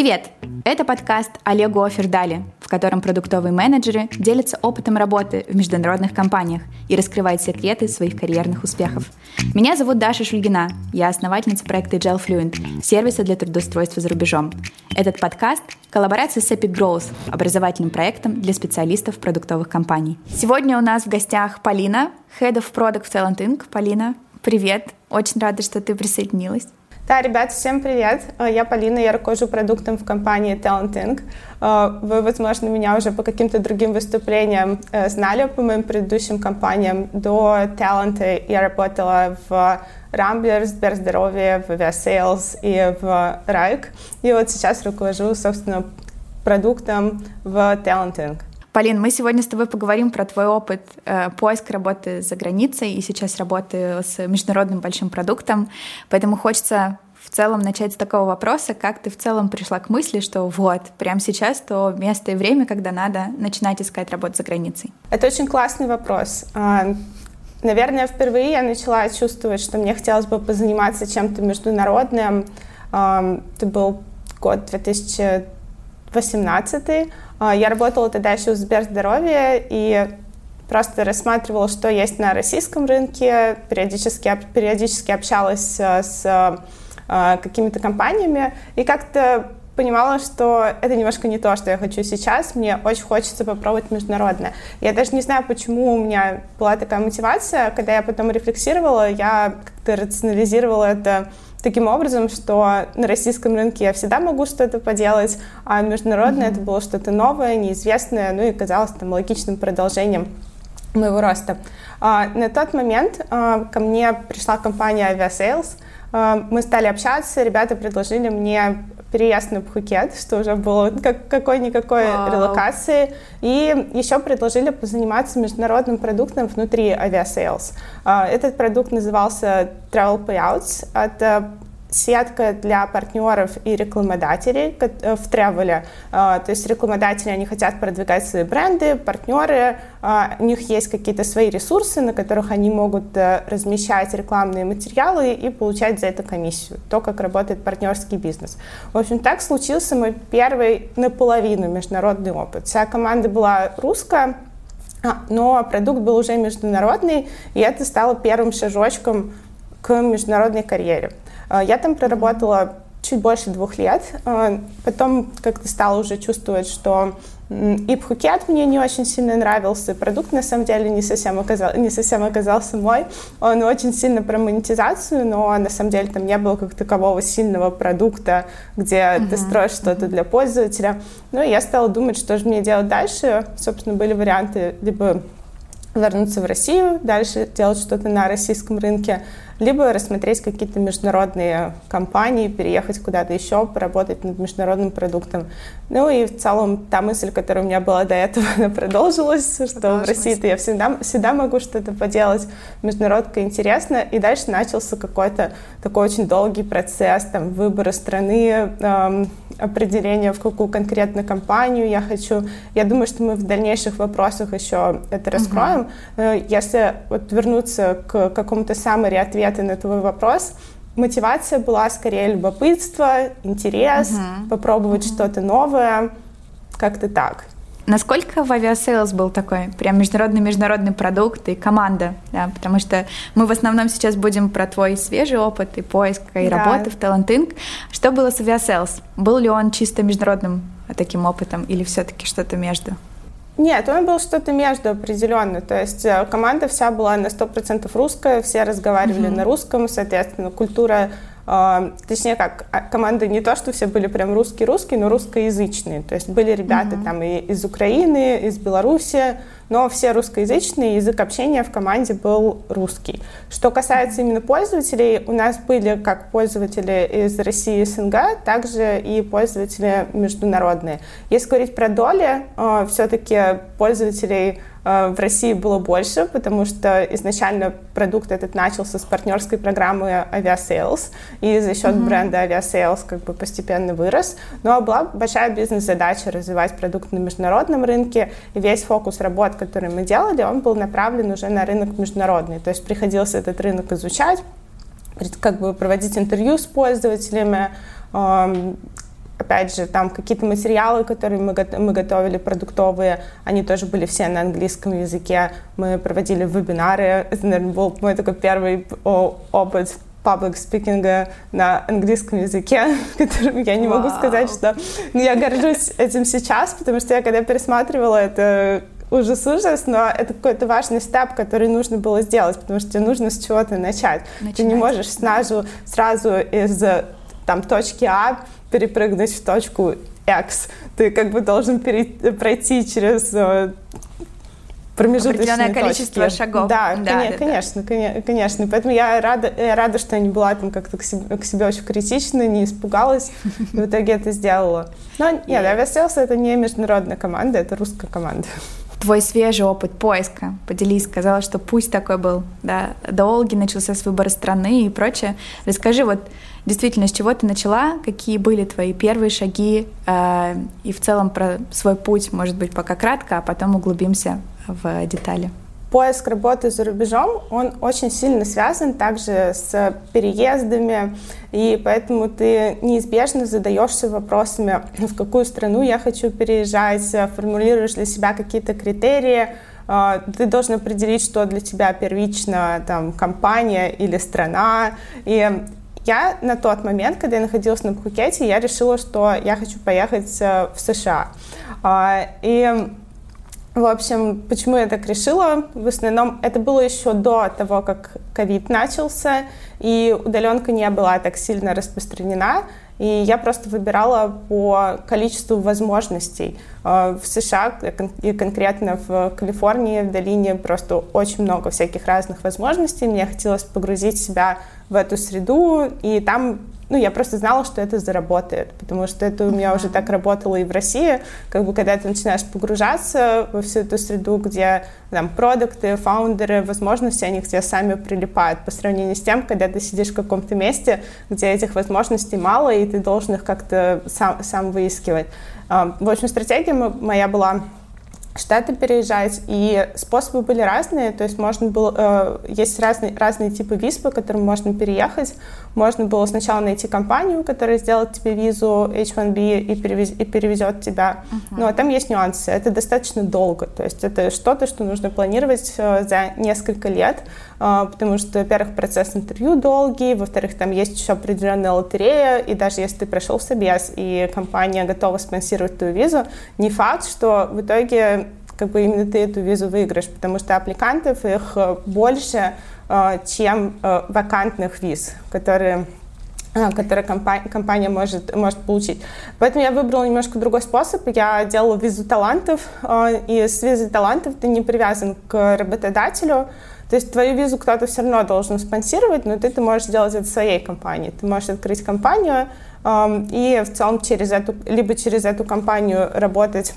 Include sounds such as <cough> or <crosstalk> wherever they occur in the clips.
Привет! Это подкаст Олегу Офердали, в котором продуктовые менеджеры делятся опытом работы в международных компаниях и раскрывают секреты своих карьерных успехов. Меня зовут Даша Шульгина, я основательница проекта Gel Fluent, сервиса для трудоустройства за рубежом. Этот подкаст – коллаборация с Epic Growth, образовательным проектом для специалистов продуктовых компаний. Сегодня у нас в гостях Полина, Head of Product в Talent Inc. Полина, привет! Очень рада, что ты присоединилась. Да, ребят, всем привет. Э, я Полина, я руковожу продуктом в компании Talent Inc. Э, вы, возможно, меня уже по каким-то другим выступлениям э, знали по моим предыдущим компаниям. До Talent я работала в Рамблер, Сберздоровье, в Aviasales и в Райк. И вот сейчас руковожу, собственно, продуктом в Talent Inc. Полин, мы сегодня с тобой поговорим про твой опыт э, поиска работы за границей и сейчас работы с международным большим продуктом. Поэтому хочется в целом начать с такого вопроса, как ты в целом пришла к мысли, что вот, прямо сейчас то место и время, когда надо начинать искать работу за границей? Это очень классный вопрос. А, наверное, впервые я начала чувствовать, что мне хотелось бы позаниматься чем-то международным. А, это был год 2018 а, я работала тогда еще в Сберздоровье и просто рассматривала, что есть на российском рынке, периодически, периодически общалась э, с какими-то компаниями и как-то понимала, что это немножко не то, что я хочу сейчас. Мне очень хочется попробовать международное. Я даже не знаю, почему у меня была такая мотивация. Когда я потом рефлексировала, я как-то рационализировала это таким образом, что на российском рынке я всегда могу что-то поделать, а международное mm-hmm. это было что-то новое, неизвестное, ну и казалось там логичным продолжением моего роста. А, на тот момент а, ко мне пришла компания Aviasales, а, мы стали общаться, ребята предложили мне переезд на Пхукет, что уже было как, какой-никакой wow. релокации. И еще предложили позаниматься международным продуктом внутри Aviasales. А, этот продукт назывался Travelpayouts. Это сетка для партнеров и рекламодателей э, в travel е. А, то есть рекламодатели, они хотят продвигать свои бренды, партнеры, а, у них есть какие-то свои ресурсы, на которых они могут э, размещать рекламные материалы и получать за это комиссию. То, как работает партнерский бизнес. В общем, так случился мой первый наполовину международный опыт. Вся команда была русская, но продукт был уже международный, и это стало первым шажочком к международной карьере. А, я там проработала чуть больше двух лет. А, потом как-то стала уже чувствовать, что и Пхукет мне не очень сильно нравился, продукт на самом деле не совсем, оказал, не совсем оказался мой. Он очень сильно про монетизацию, но на самом деле там не было как такового сильного продукта, где uh-huh. ты строишь что-то для пользователя. Ну и я стала думать, что же мне делать дальше. Собственно, были варианты либо вернуться в Россию, дальше делать что-то на российском рынке, либо рассмотреть какие-то международные компании, переехать куда-то еще, поработать над международным продуктом. Ну и в целом та мысль, которая у меня была до этого, <laughs> она продолжилась, что в России-то я всегда, всегда могу что-то поделать, международка интересно, и дальше начался какой-то такой очень долгий процесс там, выбора страны, эм, определения, в какую конкретно компанию я хочу. Я думаю, что мы в дальнейших вопросах еще это раскроем. Uh-huh. Если вот вернуться к какому-то summary ответа на твой вопрос, мотивация была скорее любопытство, интерес, uh-huh. попробовать uh-huh. что-то новое, как-то так. Насколько в Aviasales был такой прям международный-международный продукт и команда? Да, потому что мы в основном сейчас будем про твой свежий опыт и поиск, и да. работы в Talenting. Что было с Aviasales? Был ли он чисто международным таким опытом или все-таки что-то между? Нет, он был что-то между определенно. То есть э, команда вся была на 100% русская, все разговаривали mm-hmm. на русском, соответственно, культура а, точнее как, а, команды не то, что все были прям русские-русские, но русскоязычные. То есть были ребята mm-hmm. там и из Украины, из Беларуси, но все русскоязычные, язык общения в команде был русский. Что касается именно пользователей, у нас были как пользователи из России и СНГ, также и пользователи международные. Если говорить про доли, а, все-таки пользователей Э, в России было больше, потому что изначально продукт этот начался с партнерской программы Aviasales, и за счет mm-hmm. бренда Aviasales как бы постепенно вырос. Но была большая бизнес-задача развивать продукт на международном рынке, и весь фокус работ, который мы делали, он был направлен уже на рынок международный. То есть приходилось этот рынок изучать, как бы проводить интервью с пользователями, опять же, там какие-то материалы, которые мы, мы готовили, продуктовые, они тоже были все на английском языке. Мы проводили вебинары. Это, наверное, был мой такой первый опыт паблик спикинга на английском языке, <laughs> которым я не могу Вау. сказать, что ну, я горжусь этим сейчас, потому что я когда пересматривала это ужас-ужас, но это какой-то важный степ, который нужно было сделать, потому что тебе нужно с чего-то начать. Начинать. Ты не можешь сразу, сразу из там, точки А перепрыгнуть в точку X. Ты как бы должен перейти, пройти через э, промежуточные Определенное количество точки. шагов. Да, да, конечно, да, конечно, да. конечно. Поэтому я рада, я рада, что я не была там как-то к себе, к себе очень критична, не испугалась, и <laughs> в итоге это сделала. Но нет, Aviasales — это не международная команда, это русская команда твой свежий опыт поиска. Поделись, сказала, что пусть такой был, да, долгий, начался с выбора страны и прочее. Расскажи, вот действительно, с чего ты начала, какие были твои первые шаги э, и в целом про свой путь, может быть, пока кратко, а потом углубимся в детали поиск работы за рубежом, он очень сильно связан также с переездами, и поэтому ты неизбежно задаешься вопросами, в какую страну я хочу переезжать, формулируешь для себя какие-то критерии, а, ты должен определить, что для тебя первично, там, компания или страна, и я на тот момент, когда я находилась на Пхукете, я решила, что я хочу поехать э, в США. А, и в общем, почему я так решила? В основном это было еще до того, как ковид начался, и удаленка не была так сильно распространена. И я просто выбирала по количеству возможностей. Э, в США и конкретно в Калифорнии, в долине просто очень много всяких разных возможностей. Мне хотелось погрузить себя в эту среду, и там ну, я просто знала, что это заработает, потому что это у меня уже так работало и в России, как бы, когда ты начинаешь погружаться во всю эту среду, где там продукты, фаундеры, возможности, они к тебе сами прилипают по сравнению с тем, когда ты сидишь в каком-то месте, где этих возможностей мало, и ты должен их как-то сам, сам выискивать. А, в общем, стратегия моя была штаты переезжать, и способы были разные, то есть можно было, э, есть разные, разные типы виз, по которым можно переехать. Можно было сначала найти компанию, которая сделает тебе визу H1B и, перевез, и перевезет тебя. Uh-huh. Но там есть нюансы, это достаточно долго, то есть это что-то, что нужно планировать э, за несколько лет, э, потому что, во-первых, процесс интервью долгий, во-вторых, там есть еще определенная лотерея, и даже если ты прошел собес, и компания готова спонсировать твою визу, не факт, что в итоге как бы именно ты эту визу выиграешь, потому что аппликантов их э, больше, э, чем э, вакантных виз, которые которые компания, компания может, может получить. Поэтому я выбрала немножко другой способ. Я делала визу талантов, и с визой талантов ты не привязан к работодателю, то есть твою визу кто-то все равно должен спонсировать, но ты это можешь сделать от своей компании. Ты можешь открыть компанию и в целом через эту, либо через эту компанию работать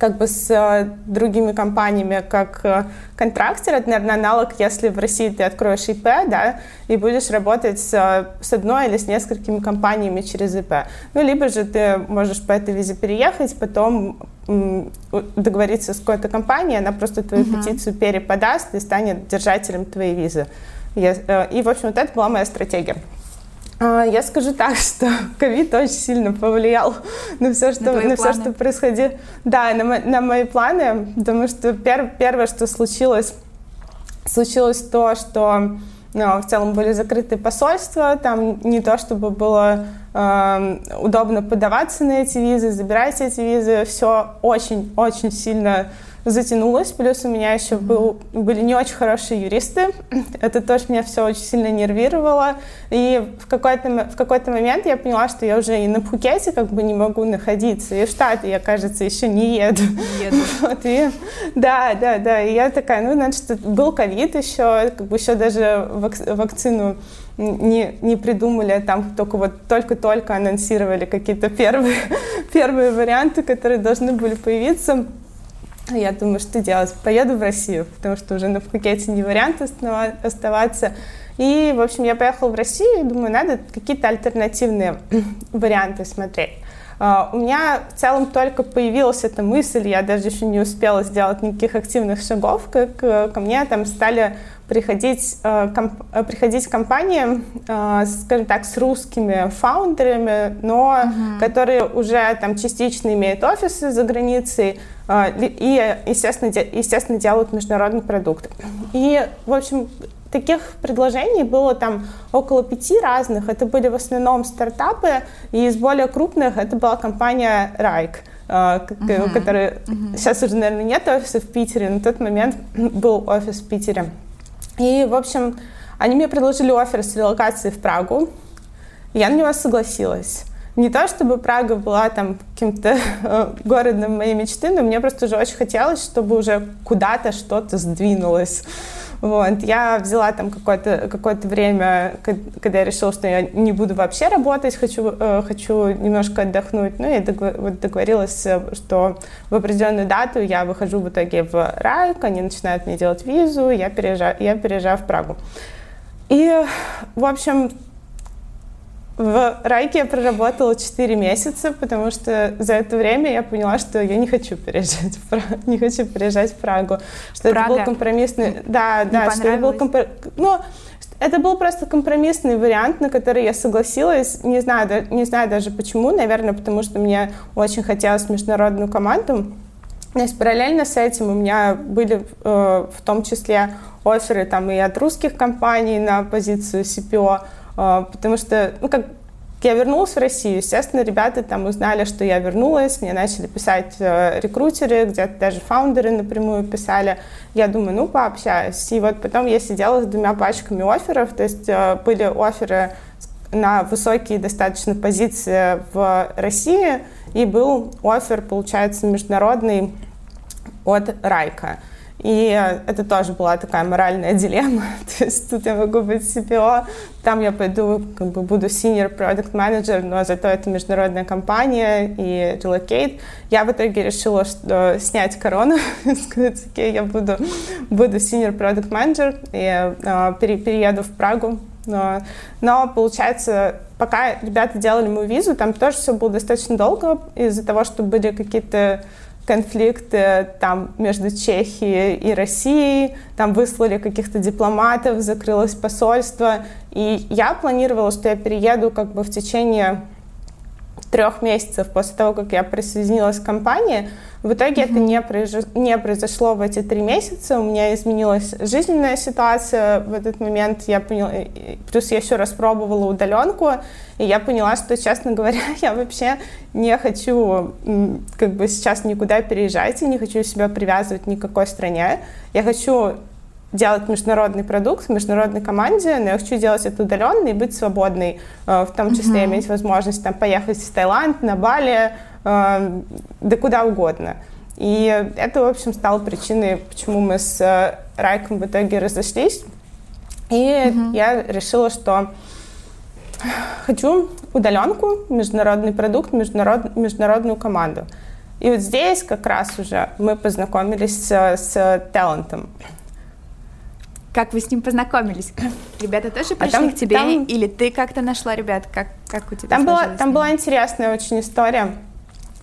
как бы с э, другими компаниями как э, контрактер. Это, наверное, аналог, если в России ты откроешь ИП, да, и будешь работать с, с одной или с несколькими компаниями через ИП. Ну, либо же ты можешь по этой визе переехать, потом договориться с какой-то компанией, она просто твою uh-huh. петицию переподаст и станет держателем твоей визы. Э, и, в общем, вот это была моя стратегия. А, я скажу так, <laughs> что ковид очень сильно повлиял на все, что, на, на все, что происходило. Да, на, на мои планы, потому что пер, первое, что случилось, случилось то, что ну, в целом были закрыты посольства, там не то чтобы было э, удобно подаваться на эти визы, забирать эти визы, все очень-очень сильно затянулось, плюс у меня еще был, были не очень хорошие юристы, <clears throat> это тоже меня все очень сильно нервировало, и в какой-то, в какой-то момент я поняла, что я уже и на Пхукете как бы не могу находиться, и в Штаты я, кажется, еще не еду. еду. <laughs> Вот, и, да, да, да, и я такая, ну, значит, был ковид еще, как бы еще даже вакцину не, не придумали, там только вот только-только анонсировали какие-то первые, <laughs> первые варианты, которые должны были появиться. Я думаю, что делать? Поеду в Россию, потому что уже на Пхукете не вариант оставаться. И, в общем, я поехала в Россию и думаю, надо какие-то альтернативные <clears throat> варианты смотреть. Uh, у меня в целом только появилась эта мысль, я даже еще не успела сделать никаких активных шагов, как uh, ко мне там стали приходить, э, комп, э, приходить к компаниям, э, скажем так, с русскими фаундерами, но uh-huh. которые уже там частично имеют офисы за границей и, естественно, естественно, делают международный продукт. И, в общем, таких предложений было там около пяти разных. Это были в основном стартапы, и из более крупных это была компания Райк. Uh-huh. у которой uh-huh. сейчас уже, наверное, нет офиса в Питере, но на тот момент был офис в Питере. И, в общем, они мне предложили офер с релокацией в Прагу. Я на него согласилась. Не то, чтобы Прага была там каким-то э, городом моей мечты, но мне просто уже очень хотелось, чтобы уже куда-то что-то сдвинулось. Вот. Я взяла там какое-то какое время, когда я решила, что я не буду вообще работать, хочу, э, хочу немножко отдохнуть. Ну, вот договорилась, э, что в определенную дату я выхожу в итоге в Райк, они начинают мне делать визу, я переезжаю, я переезжаю в Прагу. И, в общем, в Райке я проработала 4 месяца, потому что за это время я поняла, что я не хочу переезжать в Прагу, не хочу переезжать в Прагу, что Прага. это был компромиссный, да, не да, что это был компр... ну, это был просто компромиссный вариант, на который я согласилась. Не знаю, не знаю даже почему, наверное, потому что мне очень хотелось международную команду. То есть параллельно с этим у меня были э, в том числе оферы там и от русских компаний на позицию CPO, потому что, ну, как я вернулась в Россию, естественно, ребята там узнали, что я вернулась, мне начали писать э, рекрутеры, где-то даже фаундеры напрямую писали. Я думаю, ну, пообщаюсь. И вот потом я сидела с двумя пачками офферов, то есть э, были оферы на высокие достаточно позиции в России, и был офер, получается, международный от Райка. И это тоже была такая моральная дилемма. <laughs> То есть тут я могу быть CPO, там я пойду, как бы буду senior product manager, но зато это международная компания и relocate. Я в итоге решила что, снять корону, <laughs> сказать, окей, я буду, буду senior product manager и uh, пере, перееду в Прагу. Но, но получается, пока ребята делали мою визу, там тоже все было достаточно долго из-за того, что были какие-то конфликты там между Чехией и Россией, там выслали каких-то дипломатов, закрылось посольство, и я планировала, что я перееду как бы в течение трех месяцев после того, как я присоединилась к компании, в итоге mm-hmm. это не, произош... не произошло в эти три месяца. У меня изменилась жизненная ситуация в этот момент. Я поняла... Плюс я еще раз пробовала удаленку, и я поняла, что, честно говоря, <laughs> я вообще не хочу как бы сейчас никуда переезжать, и не хочу себя привязывать ни к какой стране. Я хочу делать международный продукт в международной команде, но я хочу делать это удаленно и быть свободной, э, в том числе mm-hmm. иметь возможность там, поехать в Таиланд, на Бали, э, да куда угодно. И это, в общем, стало причиной, почему мы с э, Райком в итоге разошлись. И mm-hmm. я решила, что хочу удаленку, международный продукт, международ, международную команду. И вот здесь как раз уже мы познакомились с, с талантом. Как вы с ним познакомились? Ребята тоже пришли а там, к тебе? Там... Или ты как-то нашла ребят? Как, как у тебя Там, была, там была интересная очень история.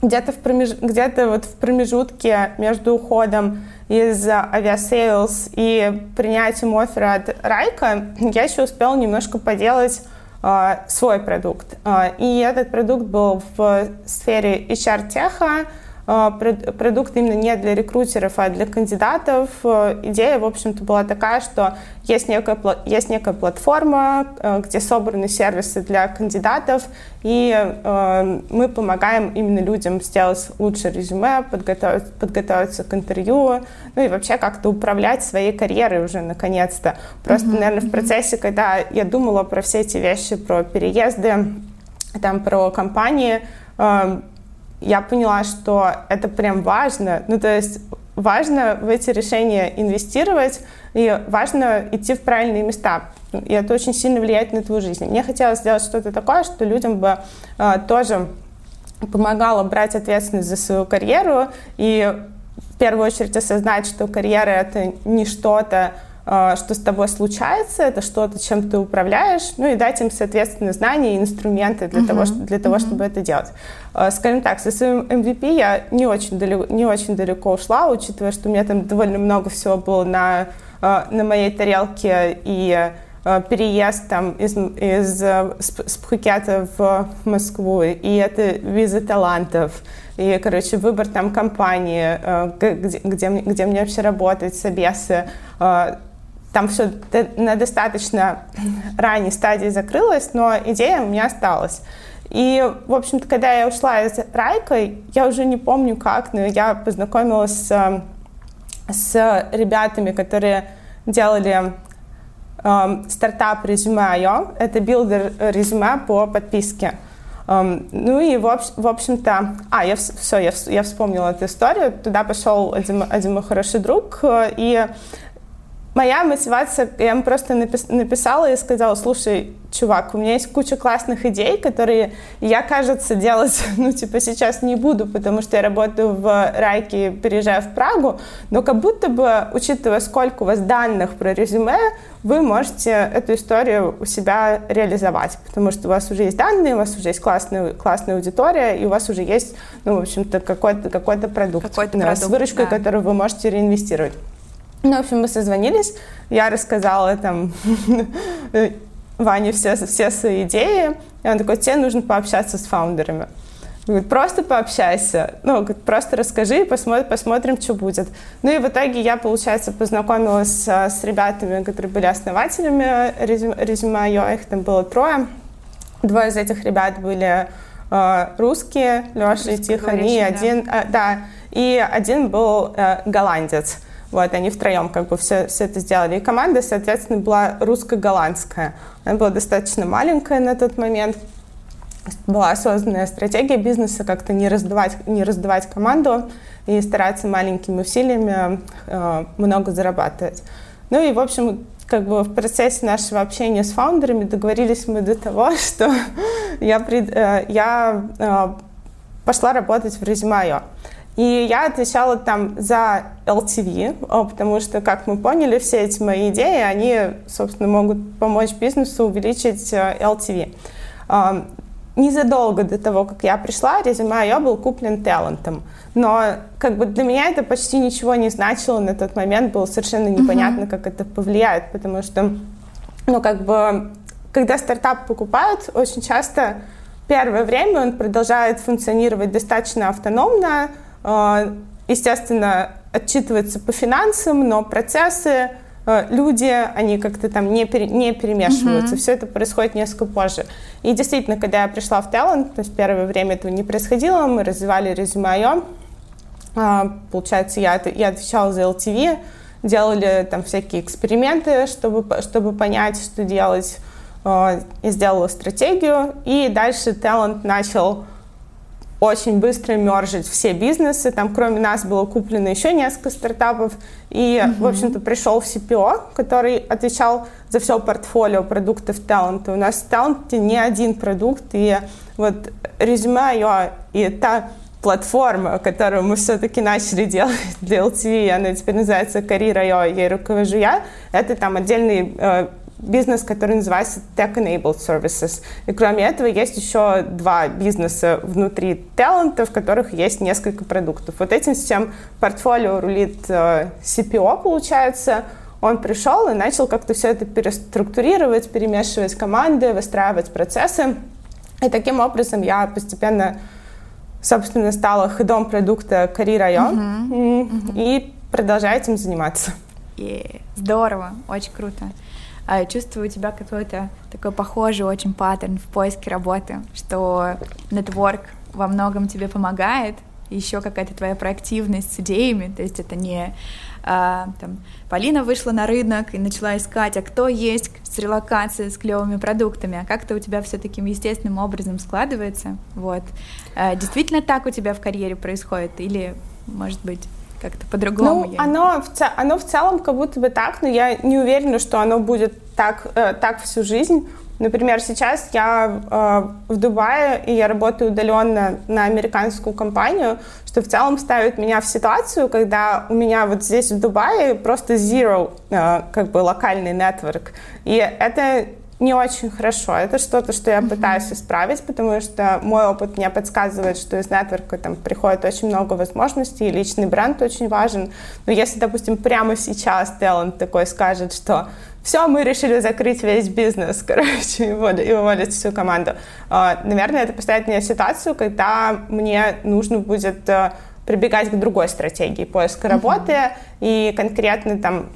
Где-то, в промеж... где-то вот в промежутке между уходом из Aviasales и принятием оффера от Wrike а я еще успела немножко поделать э, свой продукт. Э, и этот продукт был в сфере HR-tech а, продукт именно не для рекрутеров, а для кандидатов. Э, идея, в общем-то, была такая, что есть некая, есть некая платформа, э, где собраны сервисы для кандидатов, и э, мы помогаем именно людям сделать лучше резюме, подготовить, подготовиться к интервью, ну и вообще как-то управлять своей карьерой уже наконец-то. Просто, mm-hmm. наверное, в процессе, когда я думала про все эти вещи, про переезды, там, про компании, я поняла, что это прям важно. Ну, то есть важно в эти решения инвестировать, и важно идти в правильные места. И это очень сильно влияет на твою жизнь. Мне хотелось сделать что-то такое, что людям бы э, тоже помогало брать ответственность за свою карьеру и в первую очередь осознать, что карьера — это не что-то, что с тобой случается, это что-то, чем ты управляешь, ну и дать им, соответственно, знания и инструменты для, uh-huh. того, для того, uh-huh. чтобы это делать. Скажем так, со своим MVP я не очень, далеко, не очень далеко ушла, учитывая, что у меня там довольно много всего было на, на моей тарелке, и переезд там из, из с Пхукета в Москву, и это виза талантов, и, короче, выбор там компании, где, где, где мне вообще работать, собесы, там все на достаточно ранней стадии закрылось, но идея у меня осталась. И, в общем-то, когда я ушла из Wrike а, я уже не помню как, но я познакомилась с, с ребятами, которые делали э, стартап Resume.io. Это билдер резюме по подписке. Um, ну и, в, в общем-то, а, я, все, я, я вспомнила эту историю. Туда пошел один, один мой хороший друг, и моя мотивация, я ему просто написала и сказала, слушай, чувак, у меня есть куча классных идей, которые я, кажется, делать, <laughs> ну, типа, сейчас не буду, потому что я работаю в Райке, переезжаю в Прагу, но как будто бы, учитывая, сколько у вас данных про резюме, вы можете эту историю у себя реализовать, потому что у вас уже есть данные, у вас уже есть классная, классная аудитория, и у вас уже есть, ну, в общем-то, какой-то какой продукт, какой продукт с выручкой, да. которую вы можете реинвестировать. Ну, в общем, мы созвонились, я рассказала там <laughs> Ване все, все свои идеи, и он такой, тебе нужно пообщаться с фаундерами. Говорит, просто пообщайся, ну, говорит, просто расскажи, посмотрим, посмотрим, что будет. Ну и в итоге я, получается, познакомилась с, ребятами, которые были основателями резюме, резюме их там было трое. Двое из этих ребят были э, русские, Леша и Тихон, и один, да. Э, да, и один был э, голландец. Вот, они втроем как бы все, все это сделали. И команда, соответственно, была русско-голландская. Она была достаточно маленькая на тот момент. Была осознанная стратегия бизнеса как-то не раздавать, не раздавать команду и стараться маленькими усилиями э, много зарабатывать. Ну и, в общем, как бы в процессе нашего общения с фаундерами договорились мы до того, <laughs> что я, пред, э, я э, пошла работать в резюме. И я отвечала там за LTV, потому что, как мы поняли, все эти мои идеи, они, собственно, могут помочь бизнесу увеличить э, LTV. Незадолго до того, как я пришла, резюме я был куплен талантом. Но как бы для меня это почти ничего не значило на тот момент, было совершенно непонятно, uh-huh. как это повлияет, потому что, ну, как бы, когда стартап покупают, очень часто первое время он продолжает функционировать достаточно автономно, а, естественно, отчитывается по финансам, но процессы, а, люди, они как-то там не, пере, не перемешиваются. Mm-hmm. Все это происходит несколько позже. И действительно, когда я пришла в Talent, то есть первое время этого не происходило, мы развивали резюме а, Получается, я, я отвечала за LTV, делали там всякие эксперименты, чтобы, чтобы понять, что делать. Я сделала стратегию, и дальше Talent начал очень быстро мержить все бизнесы. Там, кроме нас, было куплено еще несколько стартапов. И, mm-hmm. в общем-то, пришел CPO, который отвечал за все портфолио продуктов таланта. У нас в таланте не один продукт. И вот резюме ее и та платформа, которую мы все-таки начали <laughs> делать для LTV, она теперь называется Career.io, ей руковожу я, это там отдельный э, бизнес, который называется Tech-Enabled Services. И кроме этого есть еще два бизнеса внутри таланта, в которых есть несколько продуктов. Вот этим всем портфолио рулит э, CPO, получается. Он пришел и начал как-то все это переструктурировать, перемешивать команды, выстраивать процессы. И таким образом я постепенно, собственно, стала ходом продукта Career.io uh-huh. uh-huh. и продолжаю этим заниматься. Yeah. Здорово, очень круто. А чувствую у тебя какой-то такой похожий очень паттерн в поиске работы, что нетворк во многом тебе помогает, еще какая-то твоя проактивность с идеями, то есть это не а, там, Полина вышла на рынок и начала искать, а кто есть с релокацией, с клевыми продуктами, а как-то у тебя все таким естественным образом складывается, вот. А, действительно так у тебя в карьере происходит или, может быть, как-то по-другому? Ну, оно в, оно в целом как будто бы так, но я не уверена, что оно будет так, э, так всю жизнь, Например, сейчас я э, в Дубае, и я работаю удаленно на американскую компанию, что в целом ставит меня в ситуацию, когда у меня вот здесь в Дубае просто zero, э, как бы локальный нетворк. И это не очень хорошо. Это что-то, что я пытаюсь исправить, потому что мой опыт мне подсказывает, что из нетворка там приходит очень много возможностей, и личный бренд очень важен. Но если, допустим, прямо сейчас талант такой скажет, что все, мы решили закрыть весь бизнес, <laughs> короче, и уволить всю команду. А, наверное, это поставит меня в ситуацию, когда мне нужно будет э, прибегать к другой стратегии поиска работы и конкретно там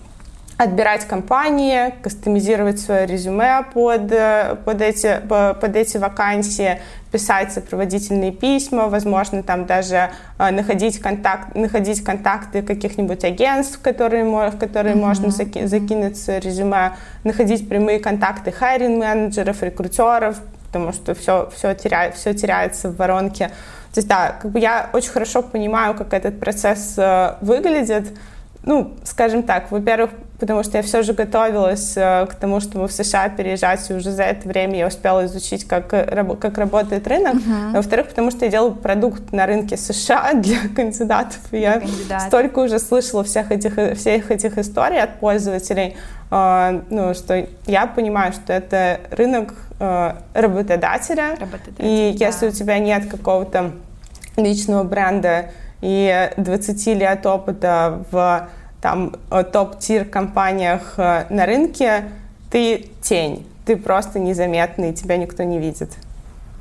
отбирать компании, кастомизировать свое резюме под, э, под, эти, под эти вакансии, писать сопроводительные письма, возможно, там даже э, находить, контакт, находить контакты каких-нибудь агентств, которые, в которые mm-hmm. можно заки, закинуть резюме, находить прямые контакты хайринг-менеджеров, рекрутеров, потому что все, все, теряет, все теряется в воронке. То есть, да, как бы я очень хорошо понимаю, как этот процесс э, выглядит, ну, скажем так, во-первых, потому что я все же готовилась э, к тому, чтобы в США переезжать, и уже за это время я успела изучить, как, э, как работает рынок. Uh-huh. Во-вторых, потому что я делаю продукт на рынке США <laughs> для кандидатов, и я Кандидат. столько уже слышала всех этих, всех этих историй от пользователей, э, ну, что я понимаю, что это рынок работодателя, работодателя и да. если у тебя нет какого-то личного бренда, и 20 лет опыта в там топ-тир компаниях э, на рынке, ты тень, ты просто незаметный, тебя никто не видит.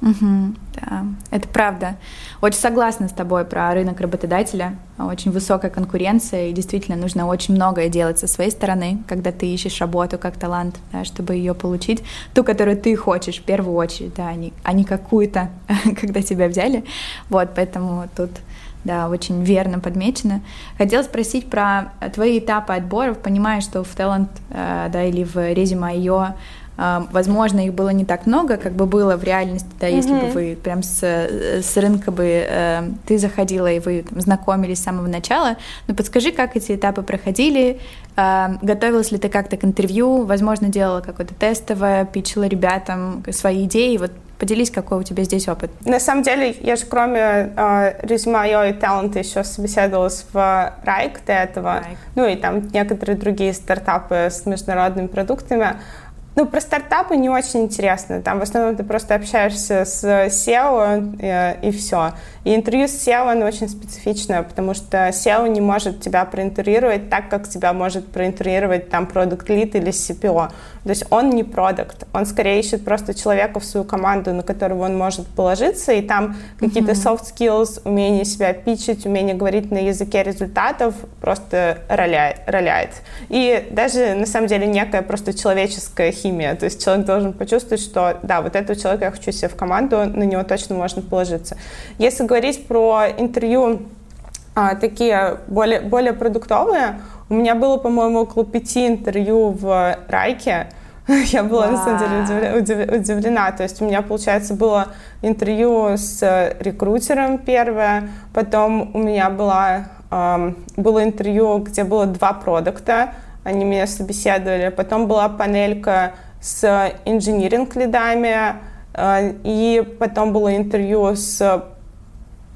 Угу, да, это правда. Очень согласна с тобой про рынок работодателя. Очень высокая конкуренция, и действительно нужно очень многое делать со своей стороны, когда ты ищешь работу как талант, да, чтобы ее получить. Ту, которую ты хочешь в первую очередь, да, а не, а не какую-то, <laughs> когда тебя взяли. Вот, поэтому тут да, очень верно подмечено. Хотела спросить про твои этапы отборов. Понимаю, что в Talent, э, да, или в Resume.io э, Возможно, их было не так много, как бы было в реальности, да, если mm-hmm. бы вы прям с, с рынка бы э, ты заходила и вы там, знакомились с самого начала. Но подскажи, как эти этапы проходили, э, готовилась ли ты как-то к интервью, возможно, делала какое-то тестовое, пичила ребятам свои идеи, вот Поделись, какой у тебя здесь опыт. На самом деле, я же кроме э, резюме и таланта еще собеседовалась в Райк до этого. Райк. Ну и там некоторые другие стартапы с международными продуктами. Ну, про стартапы не очень интересно. Там в основном ты просто общаешься с SEO и, э, и все. И интервью с SEO, оно очень специфичное, потому что SEO не может тебя проинтервьюировать так, как тебя может проинтервьюировать там продукт лид или CPO. То есть он не продукт, он скорее ищет просто человека в свою команду, на которого он может положиться, и там какие-то soft skills, умение себя пичить, умение говорить на языке результатов просто роляет. роляет. И даже на самом деле некая просто человеческая химия, то есть человек должен почувствовать, что да, вот этого человека я хочу себе в команду, на него точно можно положиться. Если говорить про интервью а, такие более, более продуктовые, у меня было, по-моему, около пяти интервью в Райке. <laughs> Я была, wow. на самом деле, удивлена. То есть у меня, получается, было интервью с рекрутером первое, потом у меня было, эм, было интервью, где было два продукта, они меня собеседовали, потом была панелька с инжиниринг-лидами, э, и потом было интервью с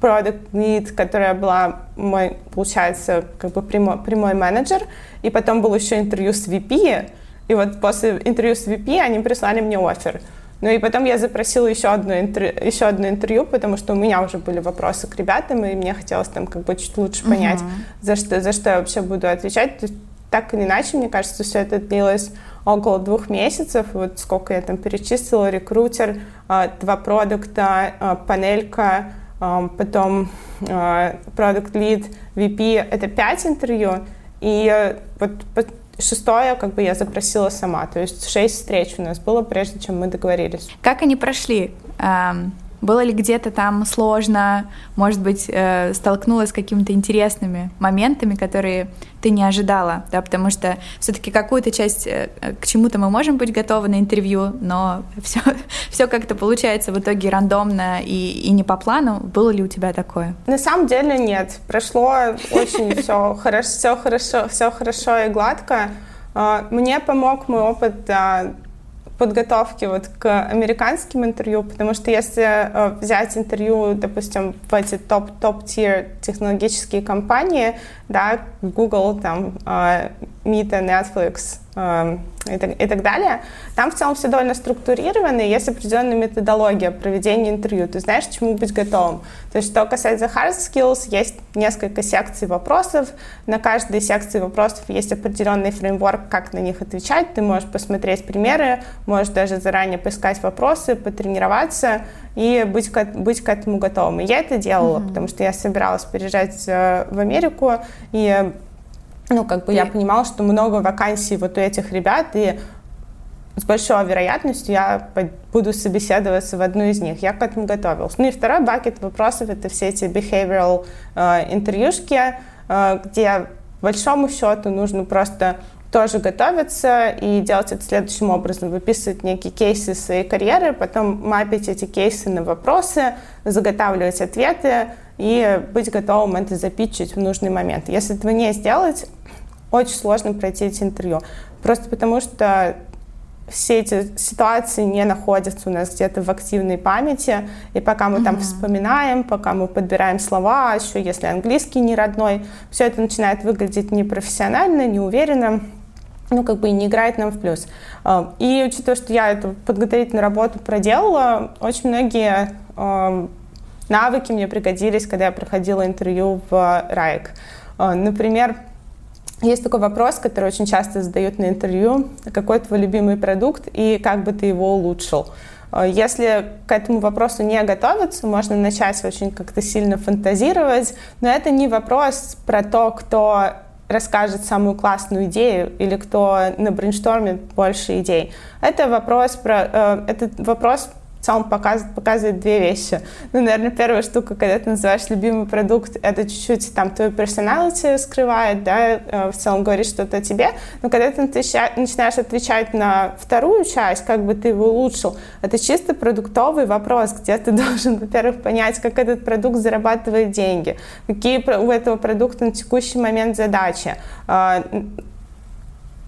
product lead, которая была мой, получается, как бы прямой, прямой менеджер, и потом было еще интервью с VP, и вот после интервью с VP они прислали мне офер. Ну и потом я запросила еще одно, интервью, еще одно интервью, потому что у меня уже были вопросы к ребятам, и мне хотелось там как бы чуть лучше понять, uh-huh. за, что, за что я вообще буду отвечать. То есть, так или иначе, мне кажется, все это длилось около двух месяцев. Вот сколько я там перечислила, рекрутер, а, два продукта, а, панелька, потом Product Lead, VP — это пять интервью, и вот шестое как бы я запросила сама, то есть шесть встреч у нас было, прежде чем мы договорились. Как они прошли? Было ли где-то там сложно, может быть, э, столкнулась с какими-то интересными моментами, которые ты не ожидала, да, потому что все-таки какую-то часть э, к чему-то мы можем быть готовы на интервью, но <laughs> все, все как-то получается в итоге рандомно и, и не по плану. Было ли у тебя такое? На самом деле нет. Прошло очень <laughs> все хорошо, все хорошо, все хорошо и гладко. А, мне помог мой опыт подготовки вот к американским интервью, потому что если э, взять интервью, допустим, в эти топ-топ-тир технологические компании, да, Google, там, э, Meta, Netflix, Эм, и так, и так далее. Там в целом все довольно структурировано, и есть определенная методология проведения интервью. Ты знаешь, чему быть готовым. То есть, что касается hard skills, есть несколько секций вопросов. На каждой секции вопросов есть определенный фреймворк, как на них отвечать. Ты можешь посмотреть примеры, можешь даже заранее поискать вопросы, потренироваться и быть к, быть к этому готовым. И я это делала, mm-hmm. потому что я собиралась переезжать э, в Америку, и ну, как бы я понимала, что много вакансий вот у этих ребят, и с большой вероятностью я буду собеседоваться в одну из них. Я к этому готовилась. Ну и второй бакет вопросов — это все эти behavioral э, интервьюшки, э, где, большому счету, нужно просто тоже готовиться и делать это следующим образом. Выписывать некие кейсы своей карьеры, потом мапить эти кейсы на вопросы, заготавливать ответы, и быть готовым это запитчить в нужный момент. Если этого не сделать, очень сложно пройти эти интервью. Просто потому что все эти ситуации не находятся у нас где-то в активной памяти, и пока мы mm-hmm. там вспоминаем, пока мы подбираем слова, еще если английский не родной, все это начинает выглядеть непрофессионально, неуверенно, ну, как бы и не играет нам в плюс. А, и учитывая, что я эту подготовительную работу проделала, очень многие навыки мне пригодились, когда я проходила интервью в Wrike. А, например, есть такой вопрос, который очень часто задают на интервью. Какой твой любимый продукт и как бы ты его улучшил? А, если к этому вопросу не готовиться, можно начать очень как-то сильно фантазировать, но это не вопрос про то, кто расскажет самую классную идею или кто набрейнштормит больше идей. Это вопрос про, э, это вопрос целом показывает, показывает две вещи. Ну, наверное, первая штука, когда ты называешь любимый продукт, это чуть-чуть там твою персоналити скрывает, да, э, в целом говорит что-то тебе, но когда ты начинаешь отвечать на вторую часть, как бы ты его улучшил, это чисто продуктовый вопрос, где ты <laughs> должен, во-первых, понять, как этот продукт зарабатывает деньги, какие у этого продукта на текущий момент задачи, а,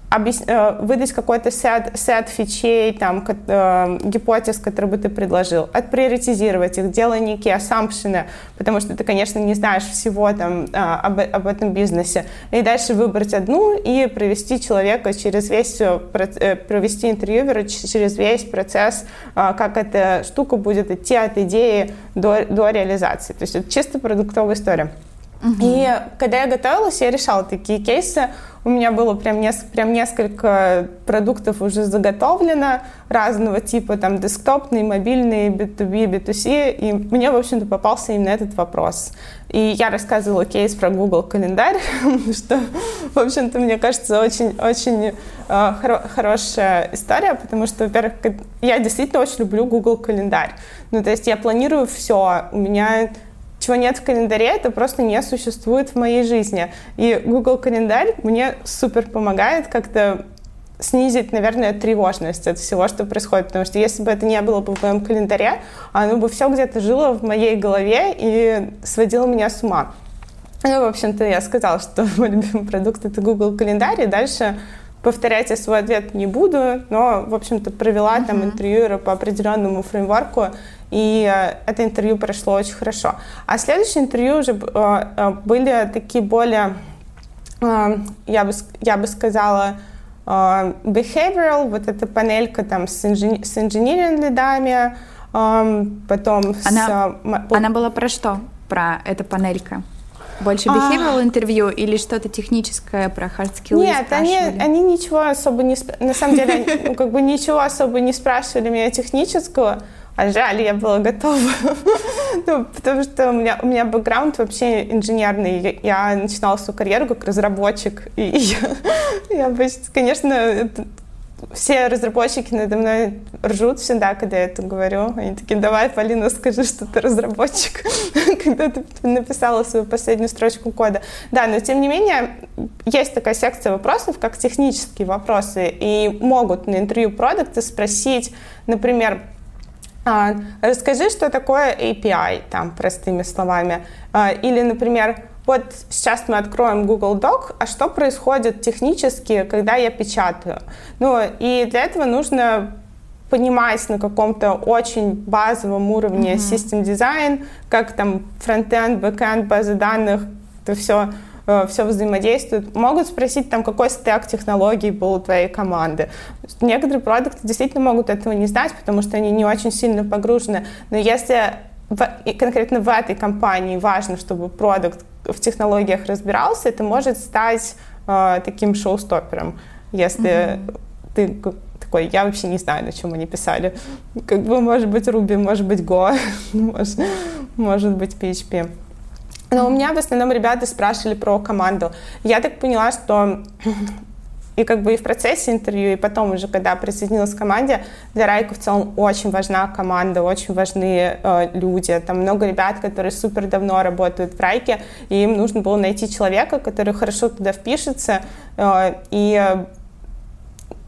объяс... Э, выдать какой-то сет, сет фичей, там, э, гипотез, которые бы ты предложил, отприоритизировать их, делая некие ассампшены, потому что ты, конечно, не знаешь всего там, э, об, об этом бизнесе, и дальше выбрать одну и провести человека через весь, э, провести интервьюера через весь процесс, э, как эта штука будет идти от идеи до, до реализации. То есть это чисто продуктовая история. Угу. И когда я готовилась, я решала такие кейсы. У меня было прям, нес, прям несколько продуктов уже заготовлено разного типа, там, десктопные, мобильные, B2B, B2C, и мне, в общем-то, попался именно этот вопрос. И я рассказывала кейс про Google календарь, <laughs> что, в общем-то, мне кажется, очень-очень э, хоро- хорошая история, потому что, во-первых, я действительно очень люблю Google календарь. Ну, то есть я планирую все, у меня чего нет в календаре, это просто не существует в моей жизни. И Google календарь мне супер помогает как-то снизить, наверное, тревожность от всего, что происходит. Потому что если бы это не было бы в моем календаре, оно бы все где-то жило в моей голове и сводило меня с ума. Ну, в общем-то, я сказала, что <laughs> мой любимый продукт — это Google календарь, и дальше повторять я свой ответ не буду, но, в общем-то, провела uh-huh. там интервью по определенному фреймворку, и э, это интервью прошло очень хорошо. А следующие интервью уже э, э, были такие более, я бы, я бы сказала, behavioral, вот эта панелька там с, инжи, с engineering лидами, потом она, с... Она была про что? Про эта панелька? Больше behavioral а... интервью или что-то техническое про hard skills? Нет, они, они ничего особо не... На самом деле, ну, как бы ничего особо не спрашивали меня технического. А жаль, я была готова. <laughs> ну, потому что у меня, у меня бэкграунд вообще инженерный. Я начинала свою карьеру как разработчик. И <laughs> я, я конечно, это, все разработчики надо мной ржут всегда, когда я это говорю. Они такие, давай, Полина, скажи, что ты разработчик, <laughs> когда ты написала свою последнюю строчку кода. Да, но тем не менее, есть такая секция вопросов, как технические вопросы, и могут на интервью продукта спросить, например, а, расскажи, что такое API, там, простыми словами. А, или, например, вот сейчас мы откроем Google Doc, а что происходит технически, когда я печатаю? Ну, и для этого нужно понимать на каком-то очень базовом уровне mm-hmm. system design, как там фронтенд, бэкенд, базы данных, это все все взаимодействует. Могут спросить, там, какой стек технологий был у твоей команды. Некоторые продукты действительно могут этого не знать, потому что они не очень сильно погружены. Но если в, конкретно в этой компании важно, чтобы продукт в технологиях разбирался, это может стать э, таким шоу-стоппером, если mm-hmm. ты такой, я вообще не знаю, на чем они писали. Как бы, может быть, Ruby, может быть, Go, <laughs> может, может быть, PHP. Но у меня в основном ребята спрашивали про команду. Я так поняла, что и как бы и в процессе интервью, и потом уже, когда присоединилась к команде, для Райка в целом очень важна команда, очень важны э, люди. Там много ребят, которые супер давно работают в Райке, и им нужно было найти человека, который хорошо туда впишется э, и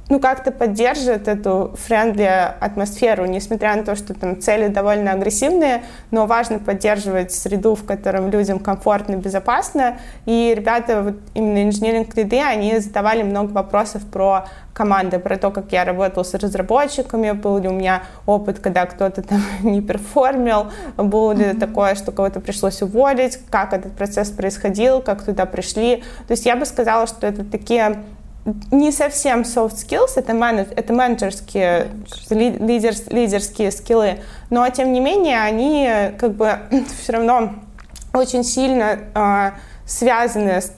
ну, как-то поддерживает эту friendly атмосферу, несмотря на то, что там цели довольно агрессивные, но важно поддерживать среду, в котором людям комфортно и безопасно. И ребята, вот именно engineering-lead ы, они задавали много вопросов про команды, про то, как я работала с разработчиками, был ли у меня опыт, когда кто-то там <laughs> не перформил, было ли mm-hmm. такое, что кого-то пришлось уволить, как этот процесс происходил, как туда пришли. То есть я бы сказала, что это такие не совсем soft skills, это, менедж, это менеджерские, лидер, лидерские скиллы, но тем не менее они как бы <clears throat> все равно очень сильно э, связаны с,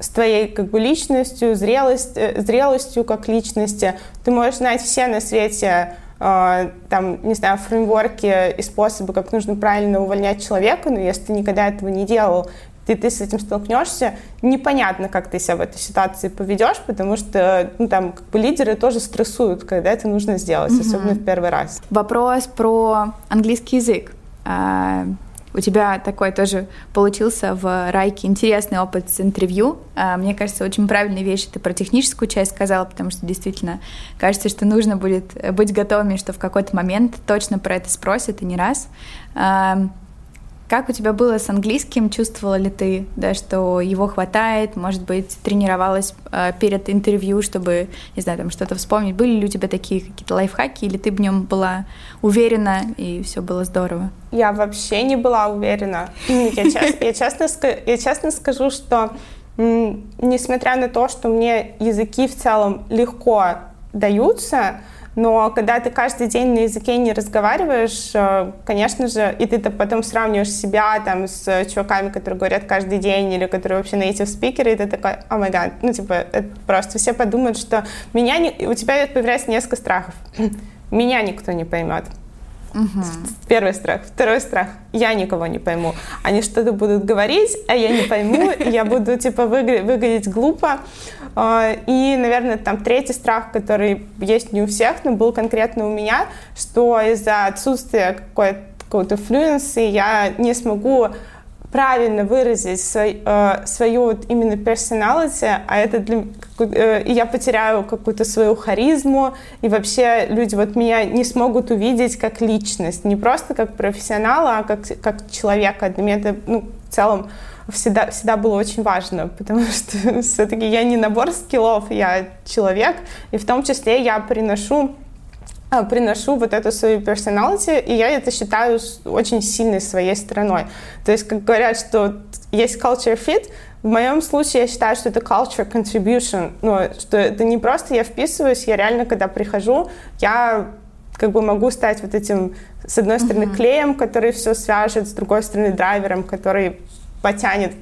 с твоей как бы личностью, зрелость, э, зрелостью как личности. Ты можешь знать все на свете э, там, не знаю, фреймворки и способы, как нужно правильно увольнять человека, но если ты никогда этого не делал, ты, ты с этим столкнешься, непонятно, как ты себя в этой ситуации поведешь, потому что ну, там как бы лидеры тоже стрессуют, когда это нужно сделать, угу. особенно в первый раз. Вопрос про английский язык. А, у тебя такой тоже получился в Райке интересный опыт с интервью. А, мне кажется, очень правильные вещи ты про техническую часть сказала, потому что действительно кажется, что нужно будет быть готовыми, что в какой-то момент точно про это спросят и не раз. Как у тебя было с английским? Чувствовала ли ты, да, что его хватает? Может быть, тренировалась э, перед интервью, чтобы, не знаю, там что-то вспомнить? Были ли у тебя такие какие-то лайфхаки, или ты в нем была уверена и все было здорово? Я вообще не была уверена. Я, я честно скажу, что несмотря на то, что мне языки в целом легко даются, но когда ты каждый день на языке не разговариваешь, э, конечно же, и ты потом сравниваешь себя там с чуваками, которые говорят каждый день или которые вообще native спикеры, и ты такой, о май гад, ну типа, это просто все подумают, что меня не... у тебя появляется несколько страхов. <clears throat> Меня никто не поймет. Угу. Первый страх. Второй страх. Я никого не пойму. Они что-то будут говорить, а я не пойму, <laughs> я буду, типа, выглядеть глупо. А, и, наверное, там третий страх, который есть не у всех, но был конкретно у меня, что из-за отсутствия какой-то какой-то флюенции я не смогу правильно выразить свой, э, свою вот именно персоналити, а это для, э, я потеряю какую-то свою харизму, и вообще люди вот меня не смогут увидеть как личность, не просто как профессионала, а как, как человека. Для меня это ну, в целом всегда, всегда было очень важно, <laughs> потому что все-таки я не набор скиллов, я человек, и в том числе я приношу приношу вот эту свою персоналити, и я это считаю очень сильной своей стороной. То есть, как говорят, что есть culture fit, в моем случае я считаю, что это culture contribution, ну, что это не просто я вписываюсь, я реально, когда прихожу, я как бы могу стать вот этим, с одной стороны, mm-hmm. клеем, который все свяжет, с другой стороны, драйвером, который потянет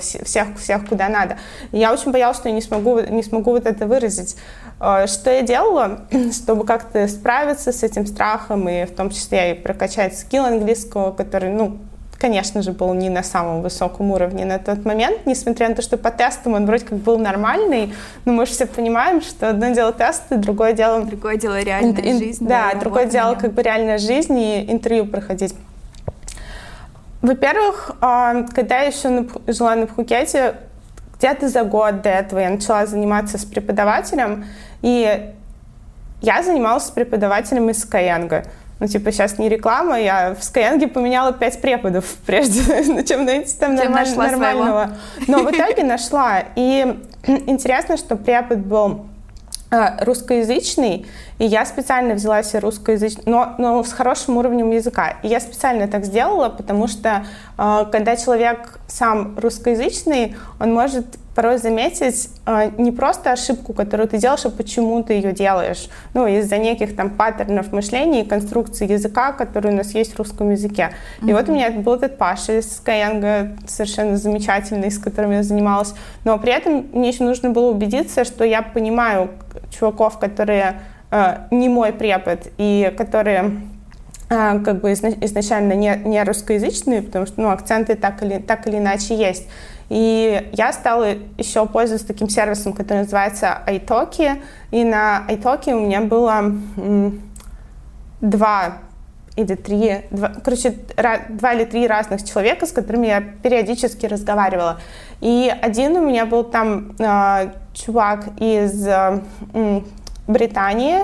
всех, всех куда надо. И я очень боялась, что я не смогу, не смогу вот это выразить. Э, что я делала, <clears throat> чтобы как-то справиться с этим страхом, и в том числе и прокачать скилл английского, который, ну, конечно же, был не на самом высоком уровне на тот момент, несмотря на то, что по тестам он вроде как был нормальный, но мы же все понимаем, что одно дело тесты, другое дело... Другое дело реальная ин, жизнь. Да, да другое дело как бы реальная жизнь и интервью проходить. Во-первых, а, когда я еще жила на Пхукете, где-то за год до этого я начала заниматься с преподавателем, и я занималась с преподавателем из Skyeng. Ну, типа, сейчас не реклама, я в Skyeng поменяла пять преподов, <laughs> прежде чем найти там нормаль... нормального. Но в итоге нашла. И <clears throat> интересно, что препод был э, русскоязычный, и я специально взяла себе русскоязычный, но, но с хорошим уровнем языка. И я специально так сделала, потому что э, когда человек сам русскоязычный, он может порой заметить э, не просто ошибку, которую ты делаешь, а почему ты ее делаешь. Ну, из-за неких там паттернов мышления и конструкции языка, которые у нас есть в русском языке. Mm-hmm. И вот у меня был этот Паша из Skyeng, совершенно замечательный, с которым я занималась. Но при этом мне еще нужно было убедиться, что я понимаю чуваков, которые э, не мой препод и которые э, как бы изначально не, не русскоязычные, потому что ну, акценты так или, так или иначе есть. И я стала еще пользоваться таким сервисом, который называется iTalki. И на iTalki у меня было два или три, два, короче, два или три разных человека, с которыми я периодически разговаривала. И один у меня был там э, чувак из э, Британии,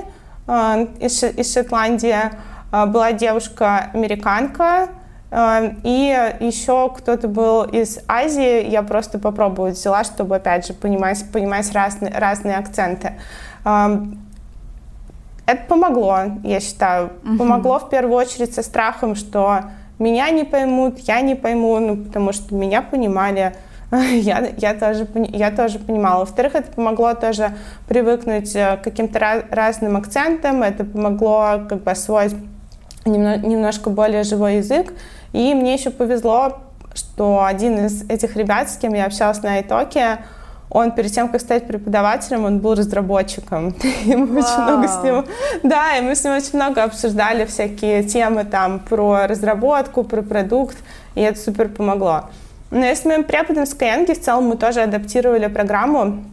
э, из, из Шотландии, э, была девушка-американка, и еще кто-то был из Азии, я просто попробовать взяла, чтобы, опять же, понимать, понимать разные, разные акценты. Эм, это помогло, я считаю. Угу. Помогло в первую очередь со страхом, что меня не поймут, я не пойму, ну, потому что меня понимали, <laughs> я, я, тоже, я тоже понимала. Во-вторых, это помогло тоже привыкнуть э, к каким-то разным акцентам, это помогло как бы освоить немножко более живой язык. И мне еще повезло, что один из этих ребят, с кем я общалась на итоге, он перед тем, как стать преподавателем, он был разработчиком. <laughs> И мы Вау. очень много с ним, да, и мы с ним очень много обсуждали всякие темы там про разработку, про продукт, и это супер помогло. Но и с моим преподом в Skyeng в целом мы тоже адаптировали программу,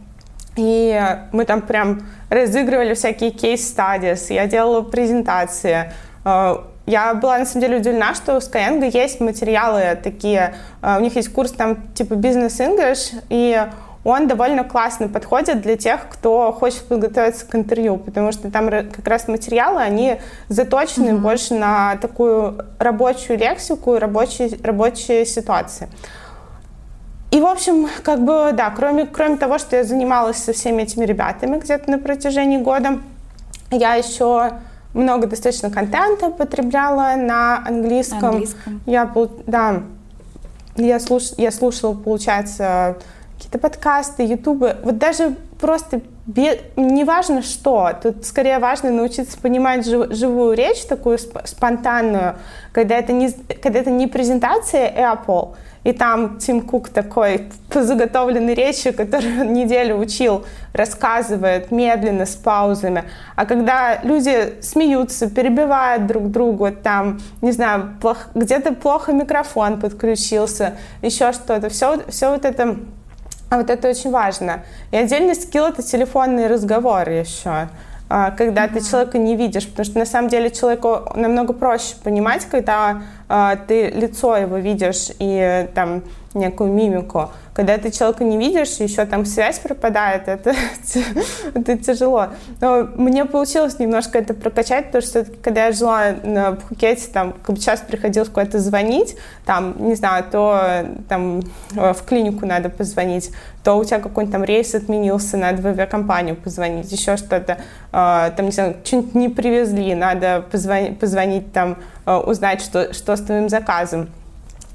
и мы там прям разыгрывали всякие кейс-стадис, я делала презентации, э, я была, на самом деле, удивлена, что у Skyeng есть материалы такие. Э, у них есть курс там типа Business English, и он довольно классно подходит для тех, кто хочет подготовиться к интервью, потому что там как раз материалы, они заточены mm-hmm. больше на такую рабочую лексику и рабочие, рабочие ситуации. И, в общем, как бы, да, кроме, кроме того, что я занималась со всеми этими ребятами где-то на протяжении года, я еще много достаточно контента потребляла на английском. английском. Я, да, я, слуш, я слушала, получается, какие-то подкасты, ютубы. Вот даже просто не важно что, тут скорее важно научиться понимать жив, живую речь, такую сп, спонтанную, когда это не, когда это не презентация Apple, и там Тим Кук такой по заготовленной речи, которую он неделю учил, рассказывает медленно, с паузами. А когда люди смеются, перебивают друг друга, там, не знаю, плох, где-то плохо микрофон подключился, еще что-то, все, все вот это а вот это очень важно. И отдельный скилл — это телефонный разговор еще а, когда mm-hmm. ты человека не видишь, потому что на самом деле человеку намного проще понимать, когда э, ты лицо его видишь и там некую мимику. Когда ты человека не видишь, еще там связь пропадает, <laughs> это, это тяжело. Но мне получилось немножко это прокачать, потому что когда я жила на Пхукете, там как бы часто приходилось куда-то звонить, там, не знаю, то там в клинику надо позвонить, то у тебя какой-нибудь там рейс отменился, надо в авиакомпанию позвонить, еще что-то, а, там, не знаю, что-нибудь не привезли, надо позвонить, позвонить там, а, узнать, что, что с твоим заказом.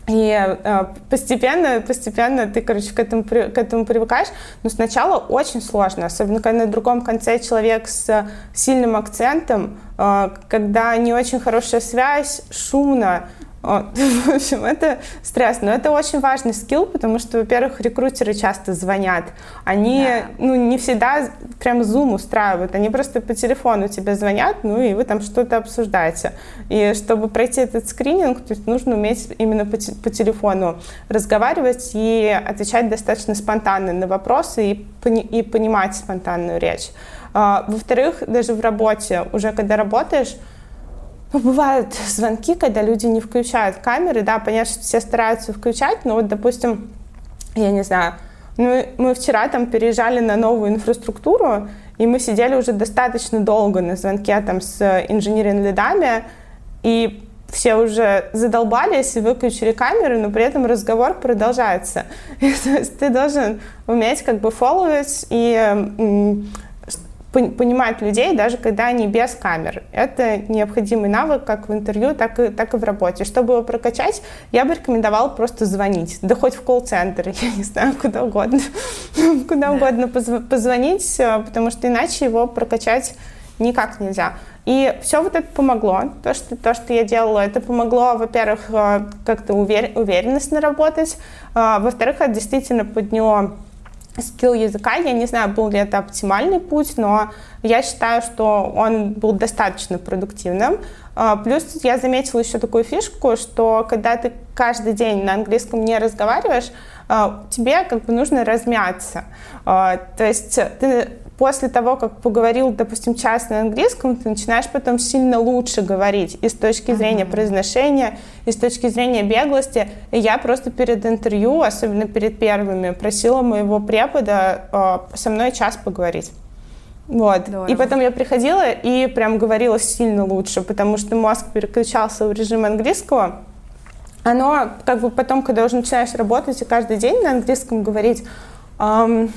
И э, постепенно, постепенно ты, короче, к этому, к этому привыкаешь. Но сначала очень сложно, особенно когда на другом конце человек с сильным акцентом, э, когда не очень хорошая связь, шумно, <laughs> в общем, это стресс. Но это очень важный скилл, потому что, во-первых, рекрутеры часто звонят. Они да. ну, не всегда прям зум устраивают. Они просто по телефону тебе звонят, ну и вы там что-то обсуждаете. И чтобы пройти этот скрининг, то есть нужно уметь именно по, по телефону разговаривать и отвечать достаточно спонтанно на вопросы и, пони, и понимать спонтанную речь. А, во-вторых, даже в работе, уже когда работаешь, ну, бывают звонки, когда люди не включают камеры, да, понятно, что все стараются включать, но вот, допустим, я не знаю, ну, мы вчера там переезжали на новую инфраструктуру, и мы сидели уже достаточно долго на звонке там с инженеринг-лидами, и все уже задолбались и выключили камеры, но при этом разговор продолжается. И, <laughs> то есть ты должен уметь как бы фолловить и понимать людей, даже когда они без камер. Это необходимый навык как в интервью, так и, так и в работе. Чтобы его прокачать, я бы рекомендовала просто звонить. Да хоть в колл-центр, <laughs> я не знаю, куда угодно. <laughs> куда да. угодно позвонить, э, потому что иначе его прокачать никак нельзя. И все вот это помогло. То, что, то, что я делала, это помогло, во-первых, э, как-то увер, уверенность наработать. Э, во-вторых, это действительно подняло скилл языка. Я не знаю, был ли это оптимальный путь, но я считаю, что он был достаточно продуктивным. А, плюс я заметила еще такую фишку, что когда ты каждый день на английском не разговариваешь, а, тебе как бы нужно размяться. А, то есть ты после того, как поговорил, допустим, час на английском, ты начинаешь потом сильно лучше говорить и с точки зрения uh-huh. произношения, и с точки зрения беглости. И я просто перед интервью, особенно перед первыми, просила моего препода э, со мной час поговорить. Вот. И потом я приходила и прям говорила сильно лучше, потому что мозг переключался в режим английского. Оно, как бы потом, когда уже начинаешь работать и каждый день на английском говорить, эм,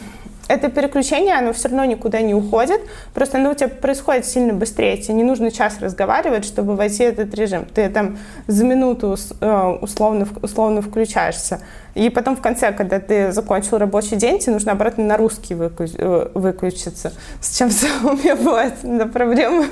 это переключение, оно все равно никуда не уходит, просто оно у тебя происходит сильно быстрее, тебе не нужно час разговаривать, чтобы войти в этот режим. Ты там за минуту э, условно, условно включаешься. И потом в конце, когда ты закончил рабочий день, тебе нужно обратно на русский э, выключиться. С чем <laughs> у меня бывает да, проблема.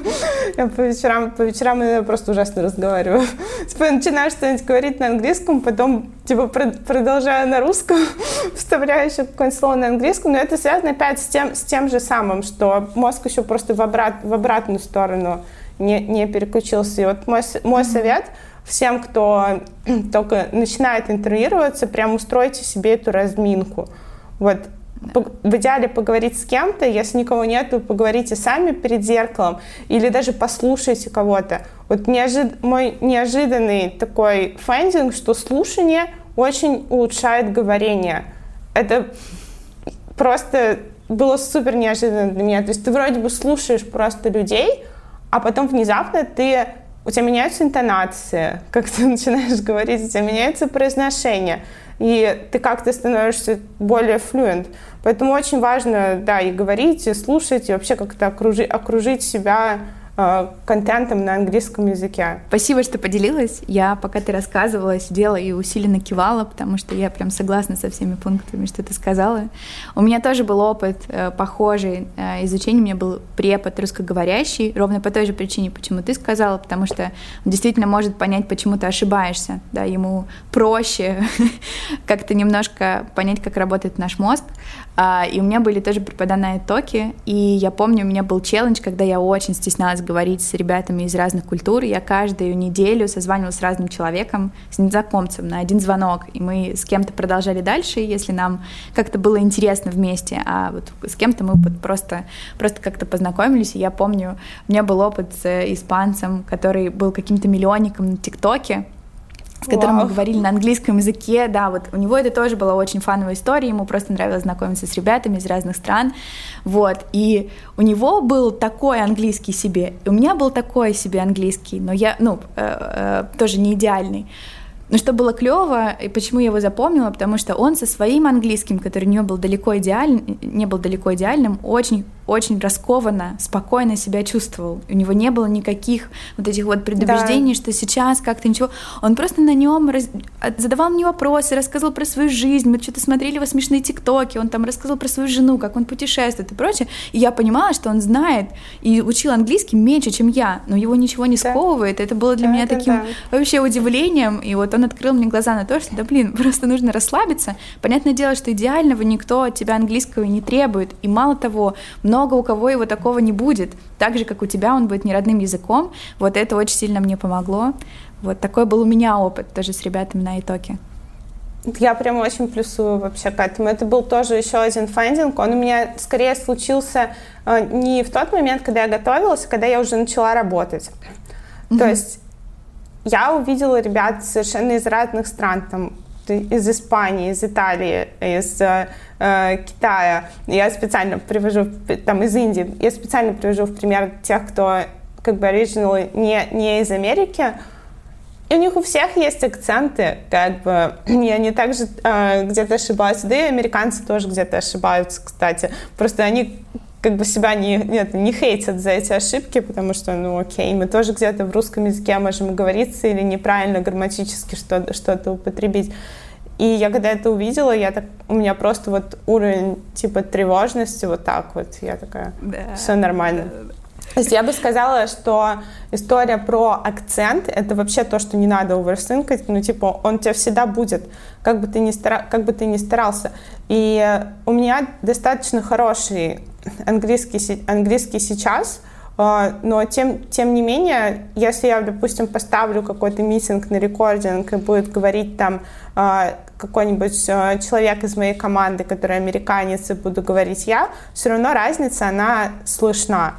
Я по вечерам, по вечерам я просто ужасно разговариваю. <laughs> Типа, начинаю что-нибудь говорить на английском, потом типа продолжаю на русском, <laughs> вставляю еще какое-нибудь слово на английском, но это связано опять с тем, с тем же самым, что мозг еще просто в, обрат, в обратную сторону не, не переключился. И вот мой, мой совет — всем, кто <clears throat> только начинает интервьюироваться, прям устройте себе эту разминку. Вот в идеале поговорить с кем-то, если никого нет, то поговорите сами перед зеркалом или даже послушайте кого-то. Вот неожид... мой неожиданный такой finding, что слушание очень улучшает говорение. Это просто было супер неожиданно для меня. То есть ты вроде бы слушаешь просто людей, а потом внезапно ты у тебя меняются интонации, как ты <laughs> начинаешь говорить, у тебя меняется произношение, и ты как-то становишься более флюент. Поэтому очень важно, да, и говорить, и слушать, и вообще как-то окружить, окружить себя контентом на английском языке. Спасибо, что поделилась. Я, пока ты рассказывала, сидела и усиленно кивала, потому что я прям согласна со всеми пунктами, что ты сказала. У меня тоже был опыт э, похожий э, изучения. У меня был препод русскоговорящий, ровно по той же причине, почему ты сказала, потому что он действительно может понять, почему ты ошибаешься. Да, ему проще <laughs> как-то немножко понять, как работает наш мозг. А, и у меня были тоже преподавания токи, и я помню, у меня был челлендж, когда я очень стеснялась говорить с ребятами из разных культур. Я каждую неделю созванивалась с разным человеком, с незнакомцем на один звонок, и мы с кем-то продолжали дальше, если нам как-то было интересно вместе, а вот с кем-то мы просто, просто как-то познакомились, и я помню, у меня был опыт с испанцем, который был каким-то миллионником на ТикТоке, с которым Вау. мы говорили на английском языке, да, вот у него это тоже была очень фановая история, ему просто нравилось знакомиться с ребятами из разных стран, вот, и у него был такой английский себе, и у меня был такой себе английский, но я, ну, э, э, тоже не идеальный, но что было клево, и почему я его запомнила, потому что он со своим английским, который не был далеко идеальным, не был далеко идеальным, очень очень раскованно, спокойно себя чувствовал. У него не было никаких вот этих вот предубеждений, да. что сейчас как-то ничего. Он просто на нем раз... задавал мне вопросы, рассказывал про свою жизнь. Мы что-то смотрели его смешные тиктоки, он там рассказывал про свою жену, как он путешествует и прочее. И я понимала, что он знает и учил английский меньше, чем я, но его ничего не да. сковывает. Это было для да, меня таким да. вообще удивлением. И вот он открыл мне глаза на то, что, да блин, <laughs> просто нужно расслабиться. Понятное дело, что идеального никто от тебя английского не требует. И мало того, много у кого его такого не будет. Так же, как у тебя он будет не родным языком. Вот это очень сильно мне помогло. Вот такой был у меня опыт тоже с ребятами на italki. Я прям очень плюсую вообще к этому. Это был тоже еще один finding. Он у меня скорее случился э, не в тот момент, когда я готовилась, а когда я уже начала работать. Mm-hmm. То есть я увидела ребят совершенно из разных стран, там из Испании, из Италии, из э, э, Китая. Я специально привожу, там, из Индии. Я специально привожу в пример тех, кто как бы оригиналы не, не из Америки. И у них у всех есть акценты, как бы, и они также э, где-то ошибаются, да и американцы тоже где-то ошибаются, кстати. Просто они как бы себя не, нет, не хейтят за эти ошибки, потому что, ну, окей, мы тоже где-то в русском языке можем говориться или неправильно грамматически что-то что употребить. И я когда это увидела, я так, у меня просто вот уровень типа тревожности вот так вот, я такая, да. все нормально. Да. То есть я бы сказала, что история про акцент — это вообще то, что не надо оверсинкать. Ну, типа, он у тебя всегда будет, как бы ты ни, стара... как бы ты ни старался. И у меня достаточно хороший английский, английский сейчас, а, но тем, тем не менее, если я, допустим, поставлю какой-то митинг на рекординг и будет говорить там а, какой-нибудь а, человек из моей команды, который американец, и буду говорить я, все равно разница, она слышна.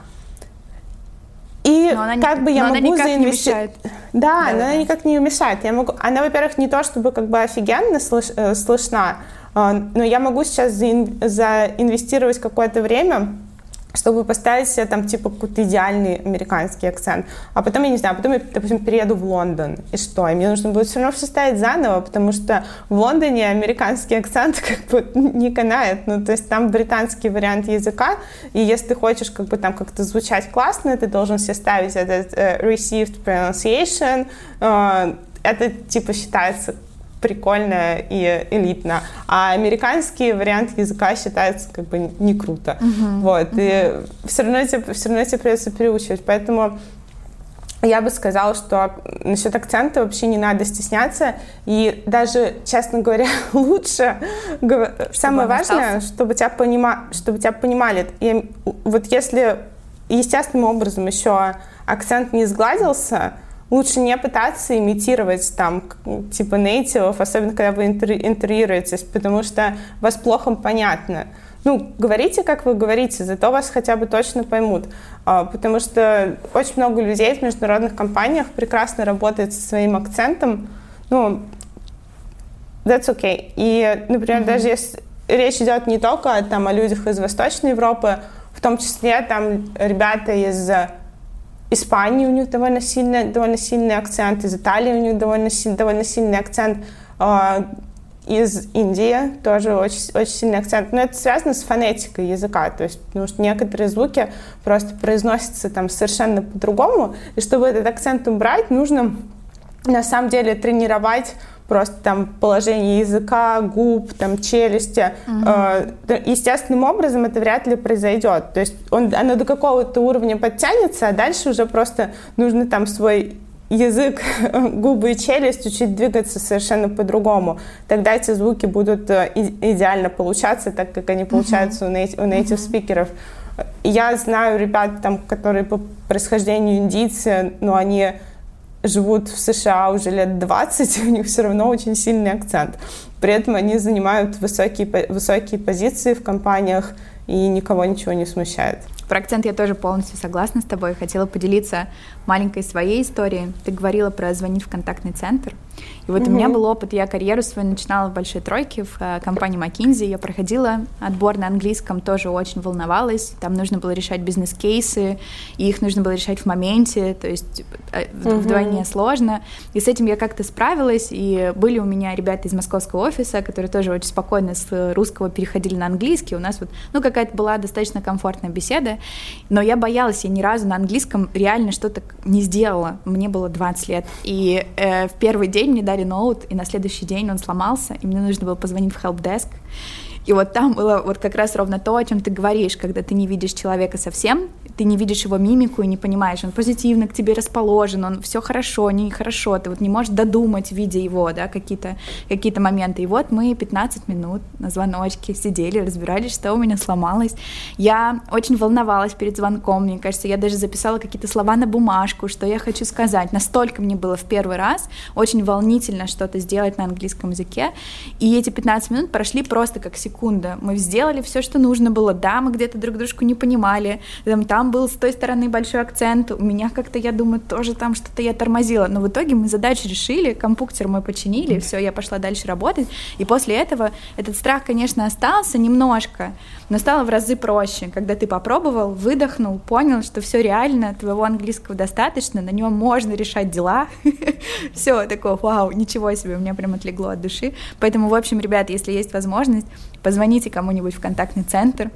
И но она как не, бы я могу заинвестировать. Да, да, но она никак не мешает. Я могу... Она, во-первых, не то чтобы как бы офигенно слыш... Э, слышна, но я могу сейчас заин... заинвестировать какое-то время чтобы поставить себе там типа какой-то идеальный американский акцент. А потом, я не знаю, потом я, допустим, перееду в Лондон. И что? И мне нужно будет все равно все ставить заново, потому что в Лондоне американский акцент <laughs> как бы не канает. Ну, то есть там британский вариант языка, и если ты хочешь как бы там как-то звучать классно, ты должен себе ставить этот uh, received pronunciation. Uh, это типа считается прикольно и элитно. А американский вариант языка считается как бы не круто. Uh-huh. Вот. Uh-huh. И все равно, тебе, все равно тебе придется переучивать. Поэтому я бы сказала, что насчет акцента вообще не надо стесняться. И даже, честно говоря, <laughs> лучше... Чтобы Самое важное, чтобы тебя, понима... чтобы тебя понимали. И вот если естественным образом еще акцент не сгладился, лучше не пытаться имитировать там типа нейтивов, особенно когда вы интервьюируетесь, потому что вас плохо понятно. Ну, говорите, как вы говорите, зато вас хотя бы точно поймут. А, потому что очень много людей в международных компаниях прекрасно работает со своим акцентом. Ну, that's okay. И, например, mm-hmm. даже если речь идет не только там, о людях из Восточной Европы, в том числе там ребята из Испании у них довольно сильный, довольно сильный акцент, из Италии у них довольно, довольно сильный акцент, э, из Индии тоже очень, очень сильный акцент. Но это связано с фонетикой языка, то есть потому что некоторые звуки просто произносятся там совершенно по-другому, и чтобы этот акцент убрать, нужно на самом деле тренировать просто там положение языка, губ, там челюсти. Угу. Естественным образом это вряд ли произойдет. То есть он, оно до какого-то уровня подтянется, а дальше уже просто нужно там свой язык, <laughs> губы и челюсть учить двигаться совершенно по-другому. Тогда эти звуки будут э, идеально получаться, так как они получаются uh-huh. у native спикеров. Я знаю ребят, там, которые по происхождению индийцы, но они живут в США уже лет 20, <laughs> у них все равно очень сильный акцент. При этом они занимают высокие, высокие позиции в компаниях, и никого ничего не смущает. Про акцент я тоже полностью согласна с тобой. Хотела поделиться маленькой своей историей. Ты говорила про звонить в контактный центр. И вот mm-hmm. у меня был опыт, я карьеру свою начинала в большой тройке в э, компании McKinsey, я проходила отбор на английском, тоже очень волновалась, там нужно было решать бизнес-кейсы, и их нужно было решать в моменте, то есть mm-hmm. вдвойне сложно, и с этим я как-то справилась, и были у меня ребята из московского офиса, которые тоже очень спокойно с русского переходили на английский, у нас вот, ну, какая-то была достаточно комфортная беседа, но я боялась, я ни разу на английском реально что-то не сделала, мне было 20 лет, и э, в первый день мне дали ноут, и на следующий день он сломался, и мне нужно было позвонить в helpdesk, и вот там было вот как раз ровно то, о чем ты говоришь, когда ты не видишь человека совсем, ты не видишь его мимику и не понимаешь, он позитивно к тебе расположен, он все хорошо, не хорошо, ты вот не можешь додумать, видя его, да, какие-то какие моменты. И вот мы 15 минут на звоночке сидели, разбирались, что у меня сломалось. Я очень волновалась перед звонком, мне кажется, я даже записала какие-то слова на бумажку, что я хочу сказать. Настолько мне было в первый раз очень волнительно что-то сделать на английском языке, и эти 15 минут прошли просто как секунда. Мы сделали все, что нужно было. Да, мы где-то друг дружку не понимали, там, там был с той стороны большой акцент, у меня как-то, я думаю, тоже там что-то я тормозила, но в итоге мы задачу решили, компьютер мы починили, все, я пошла дальше работать, и после этого этот страх, конечно, остался немножко, но стало в разы проще, когда ты попробовал, выдохнул, понял, что все реально, твоего английского достаточно, на нем можно решать дела, <laughs> все, такое, вау, ничего себе, у меня прям отлегло от души, поэтому, в общем, ребят, если есть возможность, позвоните кому-нибудь в контактный центр,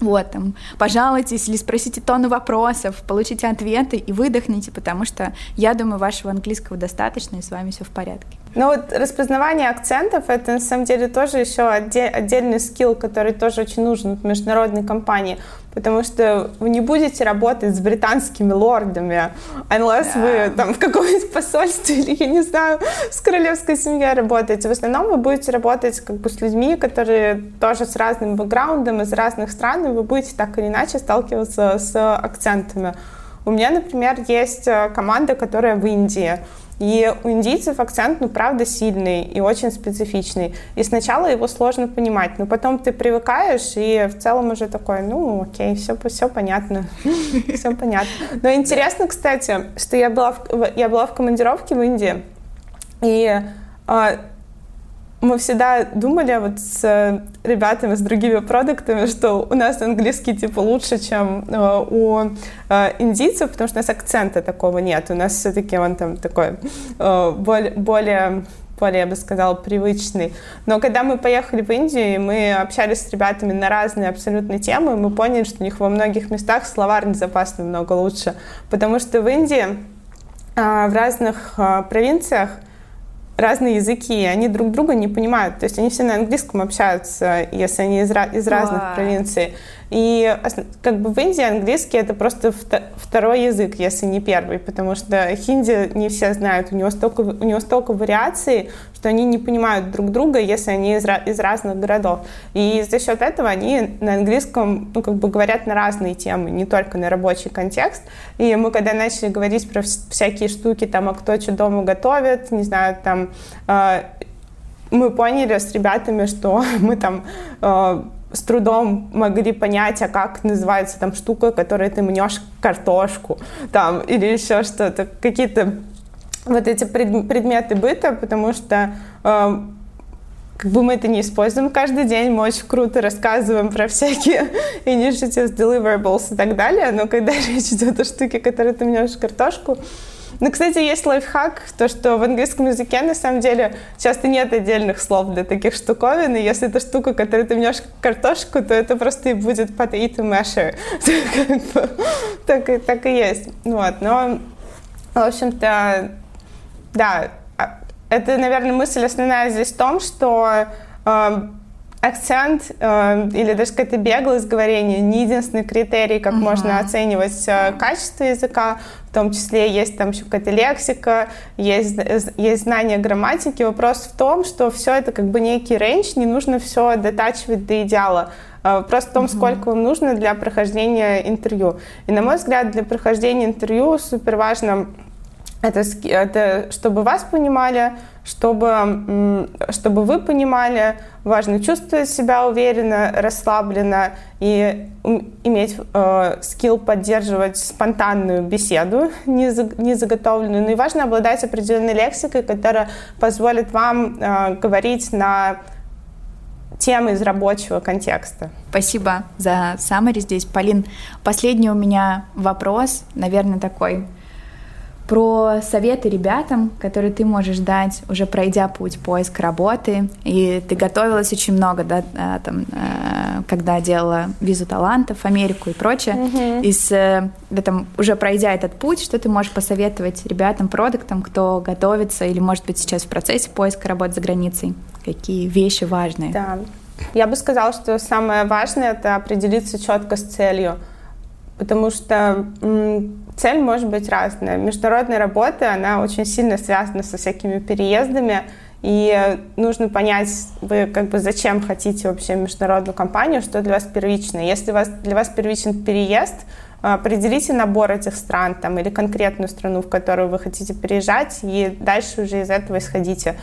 вот, там, пожалуйтесь или спросите тонну вопросов, получите ответы и выдохните, потому что, я думаю, вашего английского достаточно, и с вами все в порядке. Ну вот распознавание акцентов — это на самом деле тоже еще отдельный скилл, который тоже очень нужен в международной компании, потому что вы не будете работать с британскими лордами, unless да. вы там в каком-нибудь посольстве или, я не знаю, с королевской семьей работаете. В основном вы будете работать как бы с людьми, которые тоже с разным бэкграундом, из разных стран, и вы будете так или иначе сталкиваться с акцентами. У меня, например, есть э, команда, которая в Индии. И у индийцев акцент, ну, правда, сильный и очень специфичный. И сначала его сложно понимать, но потом ты привыкаешь, и в целом уже такой, ну, окей, все, все понятно, <laughs> все понятно. Но интересно, кстати, что я была в, я была в командировке в Индии, и а, мы всегда думали вот с ребятами, с другими продуктами, что у нас английский типа лучше, чем э, у э, индийцев, потому что у нас акцента такого нет. У нас все-таки он там такой э, более, более я бы сказала, привычный. Но когда мы поехали в Индию, и мы общались с ребятами на разные абсолютно темы, мы поняли, что у них во многих местах словарный запас намного лучше. Потому что в Индии, э, в разных э, провинциях, разные языки, и они друг друга не понимают. То есть они все на английском общаются, если они из, из разных wow. провинций. И как бы в Индии английский это просто второй язык, если не первый, потому что хинди не все знают, у него столько, у него столько вариаций, что они не понимают друг друга, если они из, из разных городов. И за счет этого они на английском ну, как бы говорят на разные темы, не только на рабочий контекст. И мы когда начали говорить про всякие штуки, там, а кто что дома готовит, не знаю, там, э, мы поняли с ребятами, что <laughs> мы там э, с трудом могли понять, а как называется там штука, которой ты мнешь картошку, там, или еще что-то, какие-то вот эти предметы быта, потому что э, как бы мы это не используем каждый день, мы очень круто рассказываем про всякие <laughs> initiatives, deliverables и так далее, но когда <laughs> речь идет о штуке, которой ты мнешь картошку, ну, кстати, есть лайфхак, то, что в английском языке, на самом деле, часто нет отдельных слов для таких штуковин, и если это штука, которую ты мнешь картошку, то это просто и будет potato masher. <laughs> так, и, так и есть. Вот, но, в общем-то, да, а, это, наверное, мысль основная здесь в том, что э, акцент э, или даже какая-то беглость говорения не единственный критерий, как uh-huh. можно оценивать э, качество языка. В том числе есть там еще какая-то лексика, есть, есть знание грамматики. Вопрос в том, что все это как бы некий рейндж, не нужно все дотачивать до идеала. Э, вопрос в том, uh-huh. сколько вам нужно для прохождения интервью. И, на мой взгляд, для прохождения интервью супер важно это, это чтобы вас понимали, чтобы, чтобы вы понимали, важно чувствовать себя уверенно, расслабленно и иметь э, скилл поддерживать спонтанную беседу, не, за, не заготовленную. Ну и важно обладать определенной лексикой, которая позволит вам э, говорить на темы из рабочего контекста. Спасибо за summary здесь. Полин, последний у меня вопрос, наверное, такой про советы ребятам, которые ты можешь дать, уже пройдя путь поиска работы. И ты готовилась очень много, да, а, там, а, когда делала визу талантов в Америку и прочее. Mm-hmm. И с, да, там, уже пройдя этот путь, что ты можешь посоветовать ребятам, продуктам, кто готовится или, может быть, сейчас в процессе поиска работы за границей? Какие вещи важные? Да. Я бы сказала, что самое важное — это определиться четко с целью потому что цель может быть разная. Международная работа, она очень сильно связана со всякими переездами, и нужно понять, вы как бы зачем хотите вообще международную компанию, что для вас первично. Если вас, для вас первичен переезд, определите набор этих стран там, или конкретную страну, в которую вы хотите переезжать, и дальше уже из этого исходите.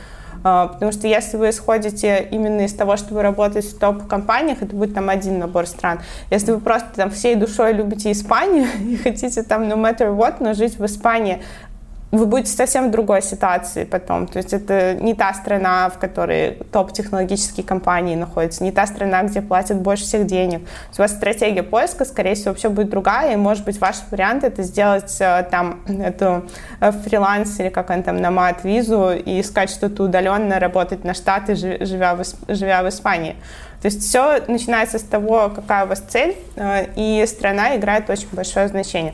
А, потому что если вы исходите именно из того, что вы работаете в топ-компаниях, это будет там один набор стран. Если вы просто там всей душой любите Испанию <laughs> и хотите там no matter what, но жить в Испании, вы будете совсем в другой ситуации потом. То есть это не та страна, в которой топ-технологические компании находятся, не та страна, где платят больше всех денег. у вас стратегия поиска, скорее всего, вообще будет другая, и, может быть, ваш вариант это сделать э, там эту э, фриланс или как он там, намат визу и искать что-то удаленно, работать на Штаты, живя в, живя в Испании. То есть все начинается с того, какая у вас цель, э, и страна играет очень большое значение.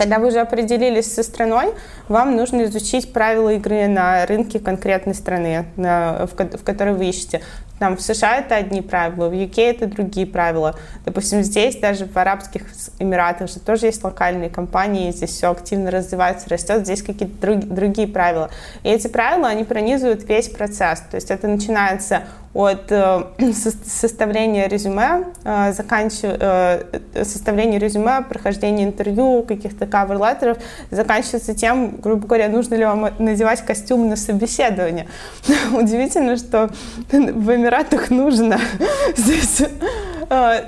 Когда вы уже определились со страной, вам нужно изучить правила игры на рынке конкретной страны, на, в, в которой вы ищете. Там в США это одни правила, в UK это другие правила. Допустим, здесь даже в Арабских Эмиратах же тоже есть локальные компании, здесь все активно развивается, растет, здесь какие-то друг, другие правила. И эти правила, они пронизывают весь процесс. То есть это начинается от э, <clears throat> составления резюме, э, заканчивая э, составление резюме, прохождение интервью, каких-то кавер-леттеров, заканчивается тем, грубо говоря, нужно ли вам надевать костюм на собеседование. <laughs> Удивительно, что <laughs> в Эмиратах нужно. <laughs> Здесь,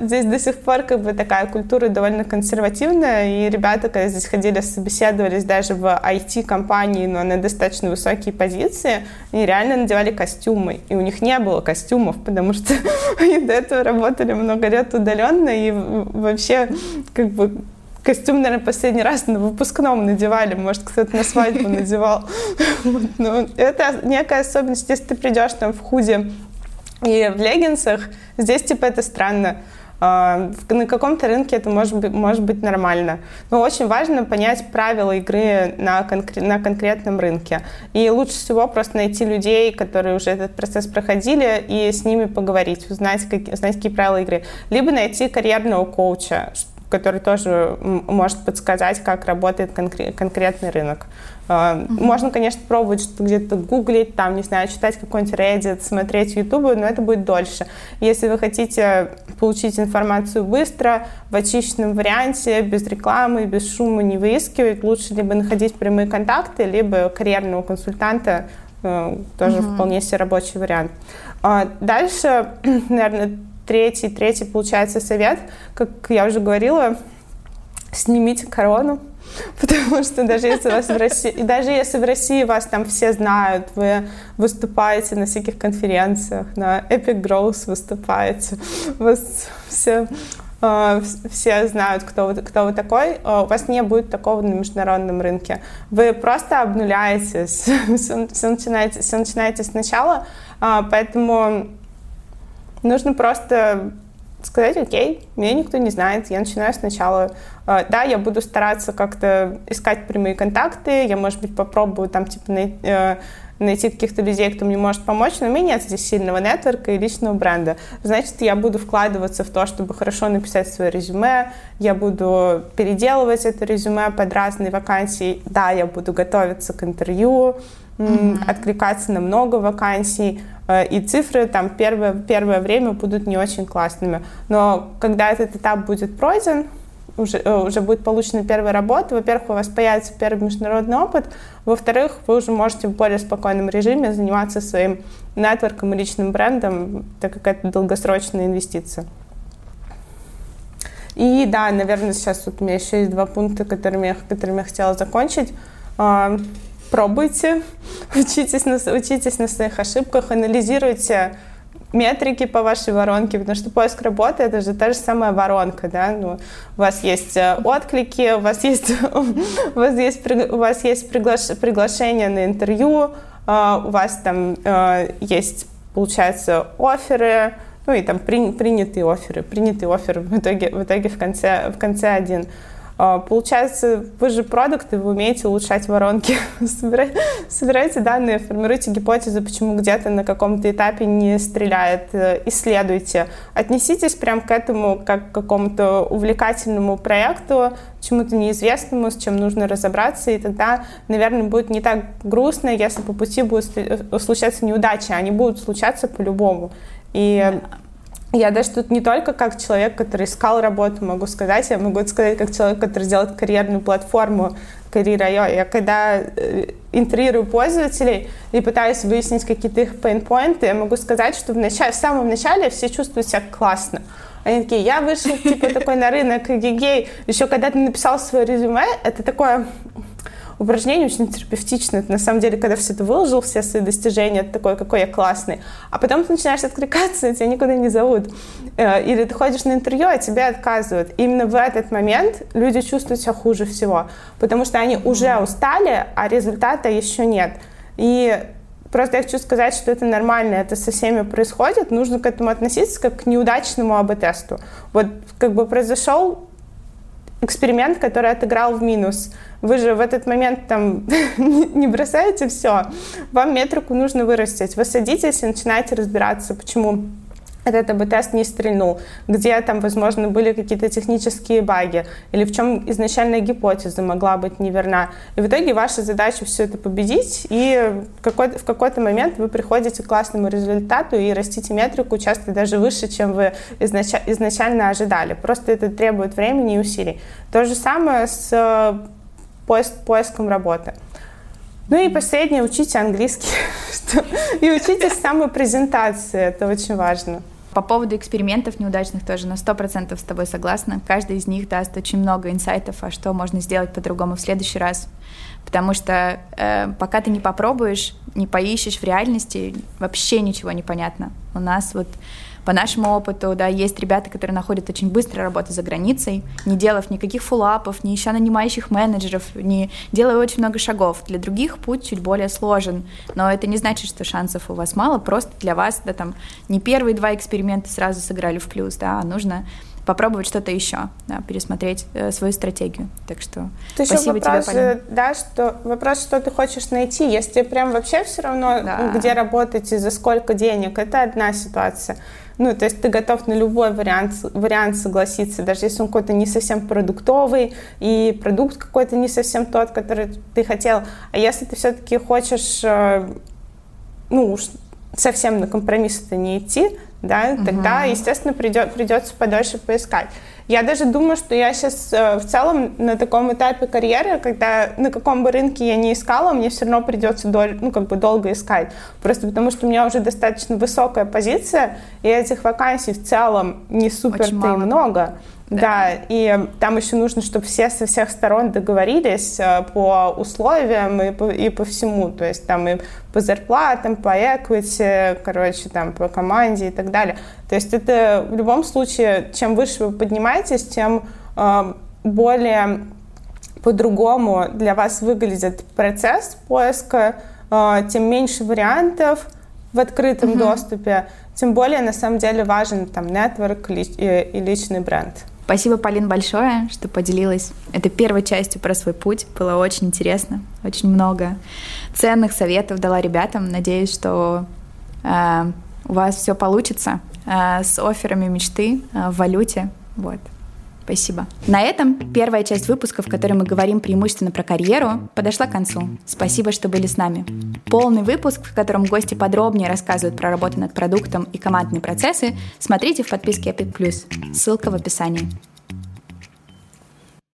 здесь до сих пор как бы такая культура довольно консервативная, и ребята, когда здесь ходили, собеседовались даже в IT-компании, но на достаточно высокие позиции, они реально надевали костюмы, и у них не было костюмов, потому что <laughs> они до этого работали много лет удаленно, и вообще как бы костюм, наверное, последний раз на выпускном надевали, может, кто-то на свадьбу надевал. <laughs> Но это некая особенность, если ты придешь там в худе и в леггинсах, здесь типа это странно. А, на каком-то рынке это может быть, может быть нормально. Но очень важно понять правила игры на, конкре- на конкретном рынке. И лучше всего просто найти людей, которые уже этот процесс проходили, и с ними поговорить, узнать, как, узнать какие правила игры. Либо найти карьерного коуча, который тоже может подсказать, как работает конкре- конкретный рынок. Uh-huh. Можно, конечно, пробовать что-то где-то гуглить, там, не знаю, читать какой-нибудь Reddit, смотреть YouTube, но это будет дольше. Если вы хотите получить информацию быстро, в очищенном варианте, без рекламы, без шума, не выискивать, лучше либо находить прямые контакты, либо карьерного консультанта, э, тоже uh-huh. вполне себе рабочий вариант. А дальше, <clears throat> наверное, третий, третий, получается, совет, как я уже говорила, снимите корону, <laughs> потому что даже если вас в России, даже если в России вас там все знают, вы выступаете на всяких конференциях, на Epic Growth выступаете, <laughs> вас все Uh, все знают, кто вы, кто вы такой, uh, у вас не будет такого на международном рынке. Вы просто обнуляетесь, <laughs> все, все, начинаете, все начинаете сначала, uh, поэтому Нужно просто сказать, окей, меня никто не знает, я начинаю сначала. А, да, я буду стараться как-то искать прямые контакты, я, может быть, попробую там, типа, найти, э, найти каких-то людей, кто мне может помочь, но у меня нет здесь сильного нетворка и личного бренда. Значит, я буду вкладываться в то, чтобы хорошо написать свое резюме, я буду переделывать это резюме под разные вакансии, да, я буду готовиться к интервью, mm-hmm. откликаться на много вакансий, э, и цифры там первое, первое время будут не очень классными. Но когда этот этап будет пройден, уже, э, уже будет получена первая работа, во-первых, у вас появится первый международный опыт, во-вторых, вы уже можете в более спокойном режиме заниматься своим нетворком и личным брендом, так как это долгосрочная инвестиция. И да, наверное, сейчас вот у меня еще есть два пункта, которыми я, которыми я хотела закончить. Пробуйте, <laughs> учитесь на, учитесь на своих ошибках, анализируйте метрики по вашей воронке, потому что поиск работы это же та же самая воронка, да, ну, у вас есть э, отклики, у вас есть, <laughs> у вас есть, у вас есть приглаш, приглашение на интервью, а, у вас там э, есть, получается, оферы, ну и там принятые оферы, принятый офер в итоге, в итоге в конце, в конце один. А, получается, вы же продукты, вы умеете улучшать воронки. <laughs> Собираете данные, формируйте гипотезы, почему где-то на каком-то этапе не стреляет. Э, исследуйте. Отнеситесь прям к этому как к какому-то увлекательному проекту, чему-то неизвестному, с чем нужно разобраться, и тогда, наверное, будет не так грустно, если по пути будут э, случаться неудачи, они будут случаться по-любому. И я даже тут не только как человек, который искал работу, могу сказать, я могу сказать как человек, который делает карьерную платформу Career.io. Я когда э, интервьюирую пользователей и пытаюсь выяснить какие-то их пейнпоинты, я могу сказать, что в, начале, в самом начале все чувствуют себя классно. Они такие, я вышел типа такой на рынок гигей. Еще когда ты написал свое резюме, это такое упражнение очень терапевтично. Это на самом деле, когда все ты выложил, все свои достижения, это такой, какой я классный. А потом ты начинаешь откликаться, и тебя никуда не зовут. Э, или ты ходишь на интервью, а тебе отказывают. И именно в этот момент люди чувствуют себя хуже всего, потому что они уже устали, а результата еще нет. И Просто я хочу сказать, что это нормально, это со всеми происходит. Нужно к этому относиться как к неудачному АБ-тесту. Вот как бы произошел эксперимент, который отыграл в минус. Вы же в этот момент там <laughs> не бросаете все. Вам метрику нужно вырастить. Вы садитесь и начинаете разбираться, почему этот АБ-тест не стрельнул, где там, возможно, были какие-то технические баги, или в чем изначальная гипотеза могла быть неверна. И в итоге ваша задача все это победить, и в какой-то, в какой-то момент вы приходите к классному результату и растите метрику часто даже выше, чем вы изнач... изначально ожидали. Просто это требует времени и усилий. То же самое с поиск, поиском работы. Ну и последнее, учите английский. <laughs> И учитесь самопрезентации, это очень важно. По поводу экспериментов неудачных тоже на 100% с тобой согласна. Каждый из них даст очень много инсайтов, а что можно сделать по-другому в следующий раз. Потому что э, пока ты не попробуешь, не поищешь в реальности, вообще ничего не понятно. У нас вот по нашему опыту, да, есть ребята, которые находят очень быстро работу за границей, не делав никаких фуллапов, не ища нанимающих менеджеров, не делая очень много шагов. Для других путь чуть более сложен, но это не значит, что шансов у вас мало, просто для вас, да, там, не первые два эксперимента сразу сыграли в плюс, да, а нужно попробовать что-то еще, да, пересмотреть э, свою стратегию. Так что То спасибо вопрос, тебе, Полина. Да, что вопрос, что ты хочешь найти. Если прям вообще все равно, да. где работать и за сколько денег, это одна ситуация. Ну, то есть ты готов на любой вариант, вариант согласиться, даже если он какой-то не совсем продуктовый, и продукт какой-то не совсем тот, который ты хотел. А если ты все-таки хочешь, э, ну, совсем на компромисс-то не идти, да, угу. тогда, естественно, придет, придется подольше поискать. Я даже думаю, что я сейчас э, в целом на таком этапе карьеры, когда на каком бы рынке я не искала, мне все равно придется доль, ну, как бы долго искать. Просто потому что у меня уже достаточно высокая позиция, и этих вакансий в целом не супер-то и много. Да. да, и там еще нужно, чтобы все со всех сторон договорились э, по условиям и по, и по всему. То есть там и по зарплатам, по equity, короче, там по команде и так далее. То есть это в любом случае, чем выше вы поднимаетесь, тем э, более по-другому для вас выглядит процесс поиска, э, тем меньше вариантов в открытом mm-hmm. доступе, тем более на самом деле важен там нетворк и, и личный бренд. Спасибо, Полин, большое, что поделилась этой первой частью про свой путь. Было очень интересно, очень много ценных советов дала ребятам. Надеюсь, что э, у вас все получится э, с офферами мечты э, в валюте. Вот. Спасибо. На этом первая часть выпуска, в которой мы говорим преимущественно про карьеру, подошла к концу. Спасибо, что были с нами. Полный выпуск, в котором гости подробнее рассказывают про работу над продуктом и командные процессы, смотрите в подписке Epic Plus. Ссылка в описании.